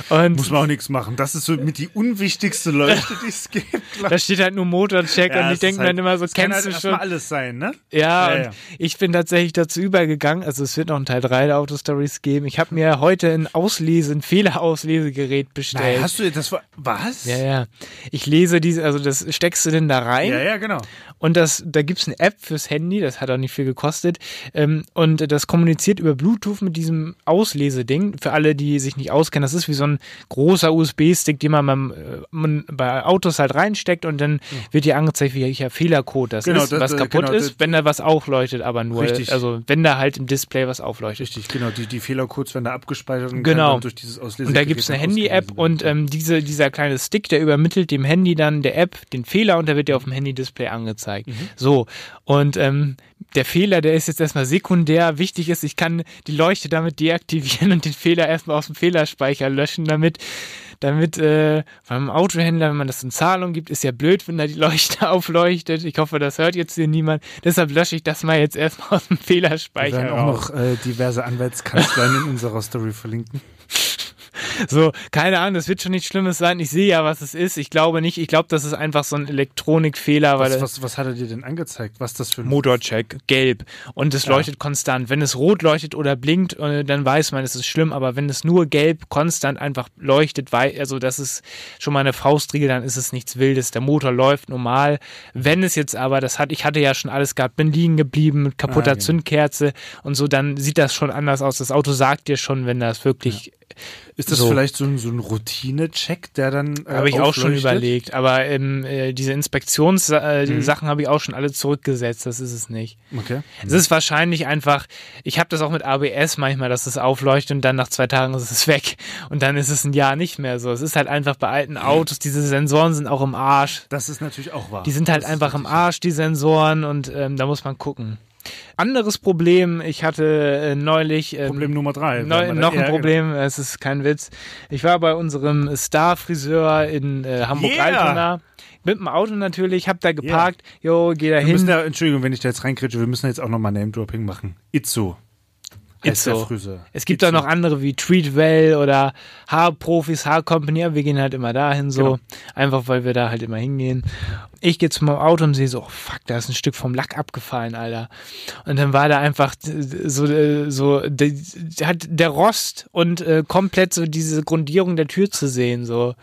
Und Muss man auch nichts machen. Das ist so mit die unwichtigste Leuchte, die es gibt. da steht halt nur Motorcheck Ja, und ich es denke mir dann halt- immer so, es kann kennst halt du schon? alles sein, ne? Ja, Ja, und ja. ich bin tatsächlich dazu übergegangen, also es wird noch einen Teil 3 der Autostories geben. Ich habe mir heute ein Auslese, ein Fehlerauslesegerät bestellt. Nein, hast du das war was? ja, ja. Ich lese diese, also das steckst du denn da rein ja, ja, genau. und das, da gibt's eine App fürs Handy, das hat auch nicht viel gekostet. Ähm, und das kommuniziert über Bluetooth mit diesem Ausleseding. Für alle, die sich nicht auskennen, das ist wie so ein großer USB-Stick, den man beim, äh, man bei Autos halt reinsteckt und dann wird dir angezeigt, welcher Fehlercode das Genau, ist, das- was äh, kaputt genau, ist, das- wenn da was aufleuchtet, aber nur. Richtig. Also wenn da halt im Display was aufleuchtet. Richtig, genau. Die, die Fehlercodes werden da abgespeichert und Genau. durch dieses Auslesen. Und da gibt's eine Handy-App und ähm, diese, dieser kleine Stick, der übermittelt dem Handy dann der App den Fehler und der wird dir auf dem Handy-Display angezeigt. So, und ähm, der Fehler, der ist jetzt erstmal sekundär. Wichtig ist, ich kann die Leuchte damit deaktivieren und den Fehler erstmal aus dem Fehlerspeicher löschen, damit damit äh, beim Autohändler, wenn man das in Zahlung gibt, ist ja blöd, wenn da die Leuchte aufleuchtet. Ich hoffe, das hört jetzt hier niemand. Deshalb lösche ich das mal jetzt erstmal aus dem Wir Fehlerspeicher werden raus. auch noch äh, diverse Anwaltskanzleien in unserer Story verlinken. So, keine Ahnung, das wird schon nichts Schlimmes sein. Ich sehe ja, was es ist. Ich glaube nicht. Ich glaube, das ist einfach so ein Elektronikfehler, weil Was, was, was hat er dir denn angezeigt? Was das für ein Motorcheck, gelb. Und es leuchtet konstant. Wenn es rot leuchtet oder blinkt, äh, dann weiß man, es ist schlimm. Aber wenn es nur gelb konstant einfach leuchtet, wei- also das ist schon mal eine Faustregel, dann ist es nichts Wildes. Der Motor läuft normal. Wenn es jetzt aber, das hat, ich hatte ja schon alles gehabt, bin liegen geblieben mit kaputter Ah, genau. Zündkerze und so, dann sieht das schon anders aus. Das Auto sagt dir schon, wenn das wirklich Ist das so. vielleicht so ein, so ein Routine-Check, der dann. Äh, Habe ich auch schon überlegt, aber ähm, äh, diese Inspektionssachen äh, Mhm. habe ich auch schon alle zurückgesetzt, das ist es nicht. Okay. Es ist wahrscheinlich einfach, ich habe das auch mit ABS manchmal, dass es aufleuchtet und dann nach zwei Tagen ist es weg und dann ist es ein Jahr nicht mehr so. Es ist halt einfach bei alten Autos, diese Sensoren sind auch im Arsch. Das ist natürlich auch wahr. Die sind halt Das einfach im Arsch, die Sensoren und ähm, da muss man gucken. Anderes Problem, ich hatte äh, neulich ähm, Problem Nummer drei. Neu, noch ein ja, Problem, es ist kein Witz. Ich war bei unserem Star-Friseur in äh, Hamburg-Altona. Mit dem Auto natürlich, hab da geparkt. Jo, geh da Wir müssen hin. Entschuldigung, wenn ich da jetzt reinkriege, wir müssen jetzt auch nochmal Name-Dropping machen. Itzo. Friseur. Es gibt auch noch andere wie Treatwell oder Haarprofis, Haarcompany, aber wir gehen halt immer dahin so. Genau. Einfach weil wir da halt immer hingehen. Ich gehe zu meinem Auto und sehe so, oh fuck, da ist ein Stück vom Lack abgefallen, Alter. Und dann war da einfach so, äh, so hat der Rost und äh, komplett so diese Grundierung der Tür zu sehen, so.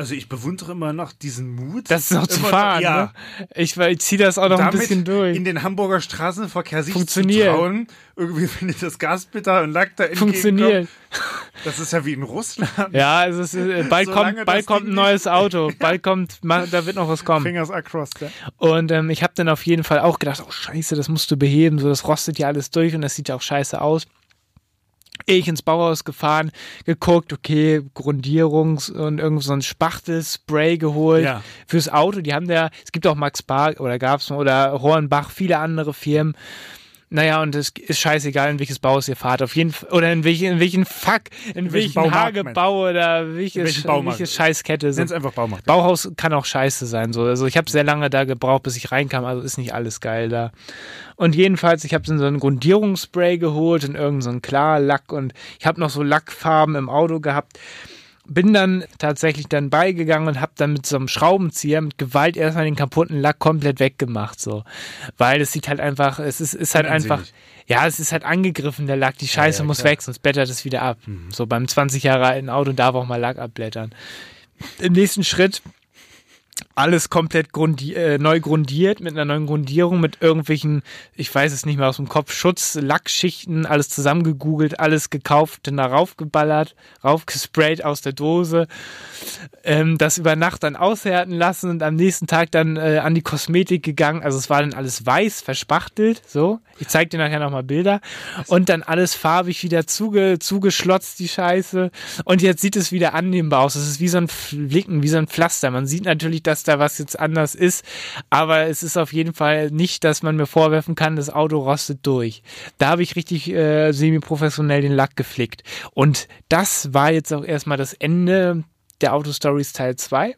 Also ich bewundere immer noch diesen Mut. Das ist noch zu fahren, ja, ne? Ich, ich ziehe das auch noch ein damit bisschen durch. in den Hamburger Straßenverkehr sich Funktioniert. zu trauen. Irgendwie findet das Gaspedal und Lack da Funktioniert. Das ist ja wie in Russland. Ja, es ist, äh, bald Solange kommt, bald kommt ein neues Auto. Bald kommt, da wird noch was kommen. Fingers across, ja. Und ähm, ich habe dann auf jeden Fall auch gedacht, oh scheiße, das musst du beheben, so das rostet ja alles durch und das sieht ja auch scheiße aus. Ich ins Bauhaus gefahren, geguckt, okay, Grundierungs- und irgend so ein Spachtelspray geholt Ja. fürs Auto. Die haben da, es gibt auch Max Bar oder gab's oder Hornbach, viele andere Firmen. Naja, und es ist scheißegal, in welches Bauhaus ihr fahrt. Auf jeden Fall, oder in welchen, in welchen Fuck, in, welchen welchen Baumarkt, Hagebau oder welche, welchen welche Scheißkette. So. Nenn's einfach Baumarkt. Bauhaus kann auch scheiße sein. So. Also ich habe sehr lange da gebraucht, bis ich reinkam. Also ist nicht alles geil da. Und jedenfalls, ich habe so einen Grundierungsspray geholt und irgendeinen so Klarlack und ich habe noch so Lackfarben im Auto gehabt. Bin dann tatsächlich dann beigegangen und habe dann mit so einem Schraubenzieher mit Gewalt erstmal den kaputten Lack komplett weggemacht. So. Weil es sieht halt einfach, es ist, ist halt einfach, ja, es ist halt angegriffen, der Lack. Die Scheiße ja, muss klar. Mhm. weg, sonst blättert es wieder ab. So beim 20 Jahre alten Auto darf auch mal Lack abblättern. Im nächsten Schritt alles komplett grundi äh, neu grundiert, mit einer neuen Grundierung, mit irgendwelchen, ich weiß es nicht mehr aus dem Kopf, Schutz, Lackschichten, alles zusammengegoogelt, alles gekauft, dann da raufgeballert, raufgesprayt aus der Dose, ähm, das über Nacht dann aushärten lassen und am nächsten Tag dann äh, an die Kosmetik gegangen. Also es war dann alles weiß, verspachtelt, so. Ich zeig dir nachher nochmal Bilder. Und dann alles farbig wieder zuge zugeschlotzt, die Scheiße. Und jetzt sieht es wieder annehmbar aus. Es ist wie so ein Flicken, wie so ein Pflaster. Man sieht natürlich, dass da was jetzt anders ist, aber es ist auf jeden Fall nicht, dass man mir vorwerfen kann, das Auto rostet durch. Da habe ich richtig äh, semi-professionell den Lack geflickt. Und das war jetzt auch erstmal das Ende der Auto-Stories Teil 2.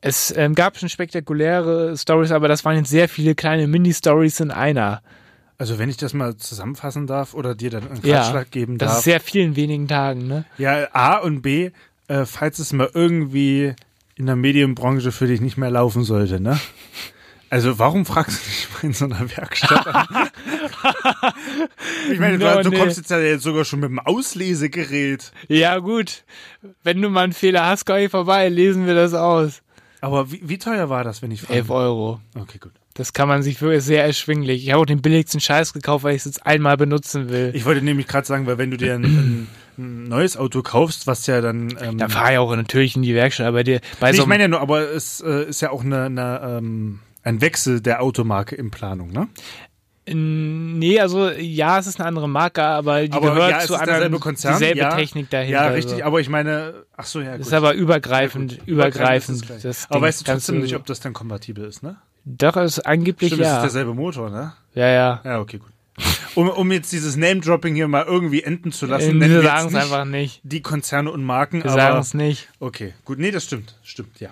Es ähm, gab schon spektakuläre Stories, aber das waren jetzt sehr viele kleine Mini-Stories in einer. Also wenn ich das mal zusammenfassen darf oder dir dann einen Ja, Ratschlag geben das darf. ist sehr vielen wenigen Tagen, ne? Ja, A und B, äh, falls es mal irgendwie in der Medienbranche für dich nicht mehr laufen sollte, ne? Also warum fragst du dich mal in so einer Werkstatt an? ich meine, No, du, du nee. kommst jetzt ja jetzt sogar schon mit dem Auslesegerät. Ja, gut. Wenn du mal einen Fehler hast, komm ich vorbei, lesen wir das aus. Aber wie, wie teuer war das, wenn ich frage? 11 Euro. Okay, gut. Das kann man sich wirklich sehr erschwinglich. Ich habe auch den billigsten Scheiß gekauft, weil ich es jetzt einmal benutzen will. Ich wollte nämlich gerade sagen, weil wenn du dir ein, ein, ein neues Auto kaufst, was ja dann... Ähm, da fahre ich auch natürlich in die Werkstatt, aber dir, bei nee, so ich einem- meine ja nur, aber es äh, ist ja auch eine, eine, ähm, ein Wechsel der Automarke in Planung, ne? Nee, also ja, es ist eine andere Marke, aber die aber gehört ja, es zu ist anderen, derselbe Konzern. dieselbe ja, Technik dahinter. Ja, richtig, so. aber ich meine, ach so, ja, gut. Das ist aber übergreifend, Ja, übergreifend. ist es gleich. das aber Ding. weißt du trotzdem nicht, ob das dann kompatibel ist, ne? Doch, ist angeblich Stimmt, es ist ja. derselbe Motor, ne? Ja, ja. Ja, okay, gut. Um, um jetzt dieses Name-Dropping hier mal irgendwie enden zu lassen, Äh, wir sagen es einfach nicht. die Konzerne und Marken, Wir sagen es nicht. okay, gut, nee, das stimmt, stimmt, ja.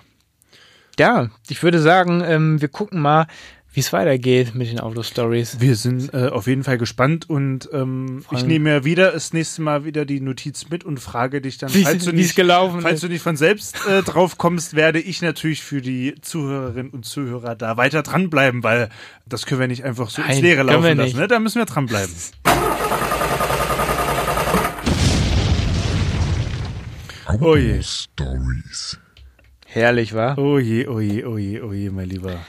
Ja, ich würde sagen, ähm, wir gucken mal, wie es weitergeht mit den Autostories. Wir sind äh, auf jeden Fall gespannt und ähm, ich nehme ja wieder das nächste Mal wieder die Notiz mit und frage dich dann, falls du nicht, gelaufen falls du nicht von selbst äh, drauf kommst, werde ich natürlich für die Zuhörerinnen und Zuhörer da weiter dranbleiben, weil das können wir nicht einfach so ins Nein, Leere können wir laufen lassen. nicht. Ne? Da müssen wir dranbleiben. Oh je. Stories. Herrlich, war. Oh je, oh je, oh je, oh je, mein Lieber.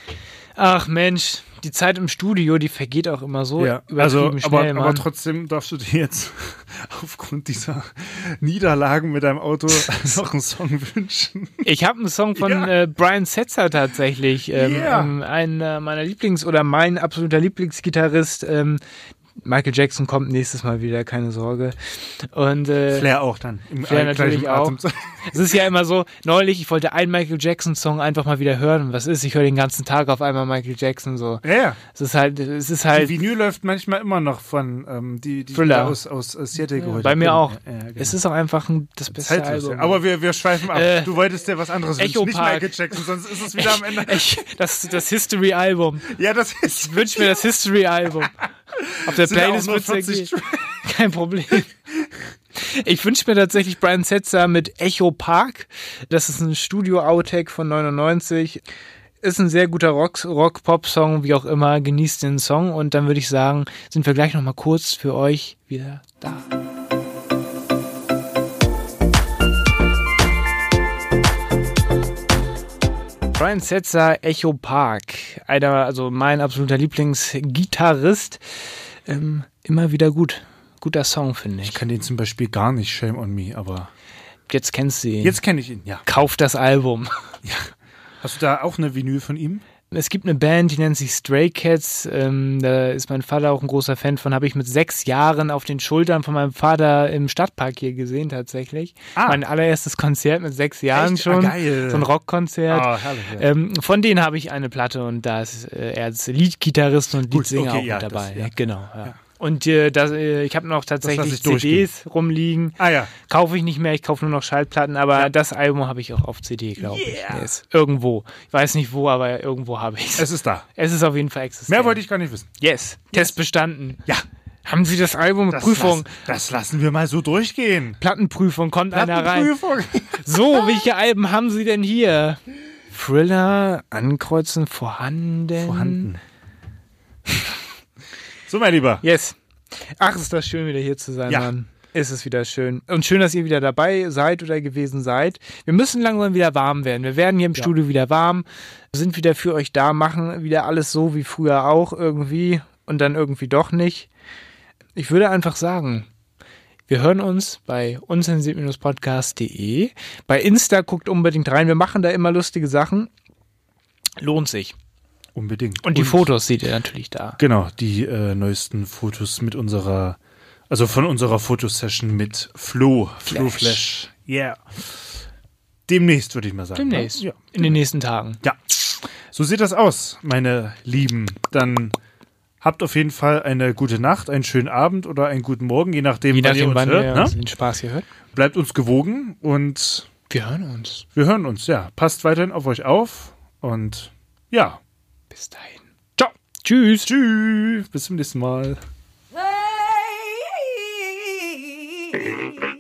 Ach Mensch, die Zeit im Studio, die vergeht auch immer so ja, also, aber, schnell, aber trotzdem darfst du dir jetzt aufgrund dieser Niederlagen mit deinem Auto noch einen Song wünschen. Ich habe einen Song von Ja. äh, Brian Setzer tatsächlich. Ähm, Ja. ähm, einer meiner Lieblings- oder mein absoluter Lieblingsgitarrist. Ähm, Michael Jackson kommt nächstes Mal wieder, keine Sorge. Und äh, Flair auch dann. Im Flair natürlich auch. Es ist ja immer so, neulich, ich wollte einen Michael Jackson-Song einfach mal wieder hören. Was ist? Ich höre den ganzen Tag auf einmal Michael Jackson so. Ja, ja. Es ist halt, es ist Die halt Vinyl läuft manchmal immer noch von ähm, die, die Thriller. aus, aus Seattle geholt bei mir auch. Ja, ja, genau. Es ist auch einfach ein, das beste Zeitlos, Album. ja. Aber wir, wir schweifen ab. Äh, du wolltest dir was anderes Echo wünschen. Nicht Park. Michael Jackson, sonst ist es wieder am Ende. Ich, das, das History-Album. Ja, das ist. Ich wünsche mir das History-Album. Auf der Sind Playlist ja 40 gehen. Tracks. Kein Problem. Ich wünsche mir tatsächlich Brian Setzer mit Echo Park. Das ist ein Studio-Outtake von 99. Ist ein sehr guter Rock- Rock-Pop-Song, wie auch immer. Genießt den Song und dann würde ich sagen, sind wir gleich nochmal kurz für euch wieder da. Brian Setzer, Echo Park. Einer, also mein absoluter Lieblingsgitarrist. Ähm, immer wieder gut. Guter Song, finde ich. Ich kann den zum Beispiel gar nicht, Shame on Me, aber Jetzt kennst du ihn. jetzt kenne ich ihn, ja. Kauf das Album. Hast du da auch eine Vinyl von ihm? Es gibt eine Band, die nennt sich Stray Cats. Ähm, da ist mein Vater auch ein großer Fan von. Habe ich mit sechs Jahren auf den Schultern von meinem Vater im Stadtpark hier gesehen, tatsächlich. Ah. Mein allererstes Konzert mit sechs Jahren Echt? schon. Ah, geil. So ein Rockkonzert. Ah, herrlich, ja. Ähm, von denen habe ich eine Platte und da ist äh, er als Leadgitarrist und Gut, Leadsänger okay, auch ja, mit dabei. das- ja. Genau, ja. Und äh, das, äh, ich habe noch tatsächlich. CDs rumliegen. Ah ja. Kaufe ich nicht mehr, ich kaufe nur noch Schallplatten, aber das Album habe ich auch auf CD, glaube ich. Yes. Irgendwo. Ich weiß nicht wo, aber irgendwo habe ich es. Es ist da. Es ist auf jeden Fall existent. Mehr wollte ich gar nicht wissen. Yes. Test bestanden. Ja. Haben Sie das Album? Das Prüfung. Lass, das lassen wir mal so durchgehen. Plattenprüfung. Kommt einer rein. Plattenprüfung. So, welche Alben haben Sie denn hier? Thriller, Ankreuzen, vorhanden. Vorhanden. So, mein Lieber. Yes. Ach, ist das schön, wieder hier zu sein, Ja. Mann. Ist es wieder schön. Und schön, dass ihr wieder dabei seid oder gewesen seid. Wir müssen langsam wieder warm werden. Wir werden hier im Studio wieder warm, sind wieder für euch da, machen wieder alles so wie früher auch irgendwie und dann irgendwie doch nicht. Ich würde einfach sagen, wir hören uns bei unzensiert-podcast.de. Bei Insta guckt unbedingt rein. Wir machen da immer lustige Sachen. Lohnt sich. Unbedingt. Und die Fotos seht ihr natürlich da. Genau, die äh, neuesten Fotos mit unserer, also von unserer Fotosession mit Flo. Flo Flash. Yeah. Demnächst, würde ich mal sagen. Demnächst. Ne? Ja. In den nächsten Tagen. ja. So sieht das aus, meine Lieben. Dann habt auf jeden Fall eine gute Nacht, einen schönen Abend oder einen guten Morgen, je nachdem, Je wann ihr nachdem, uns hört. ne? den Spaß hier hört. Bleibt uns gewogen und Wir hören uns. wir hören uns. Ja, passt weiterhin auf euch auf und ja, Bis dahin. Ciao. Tschüss. tschüss, bis zum nächsten Mal. Hey.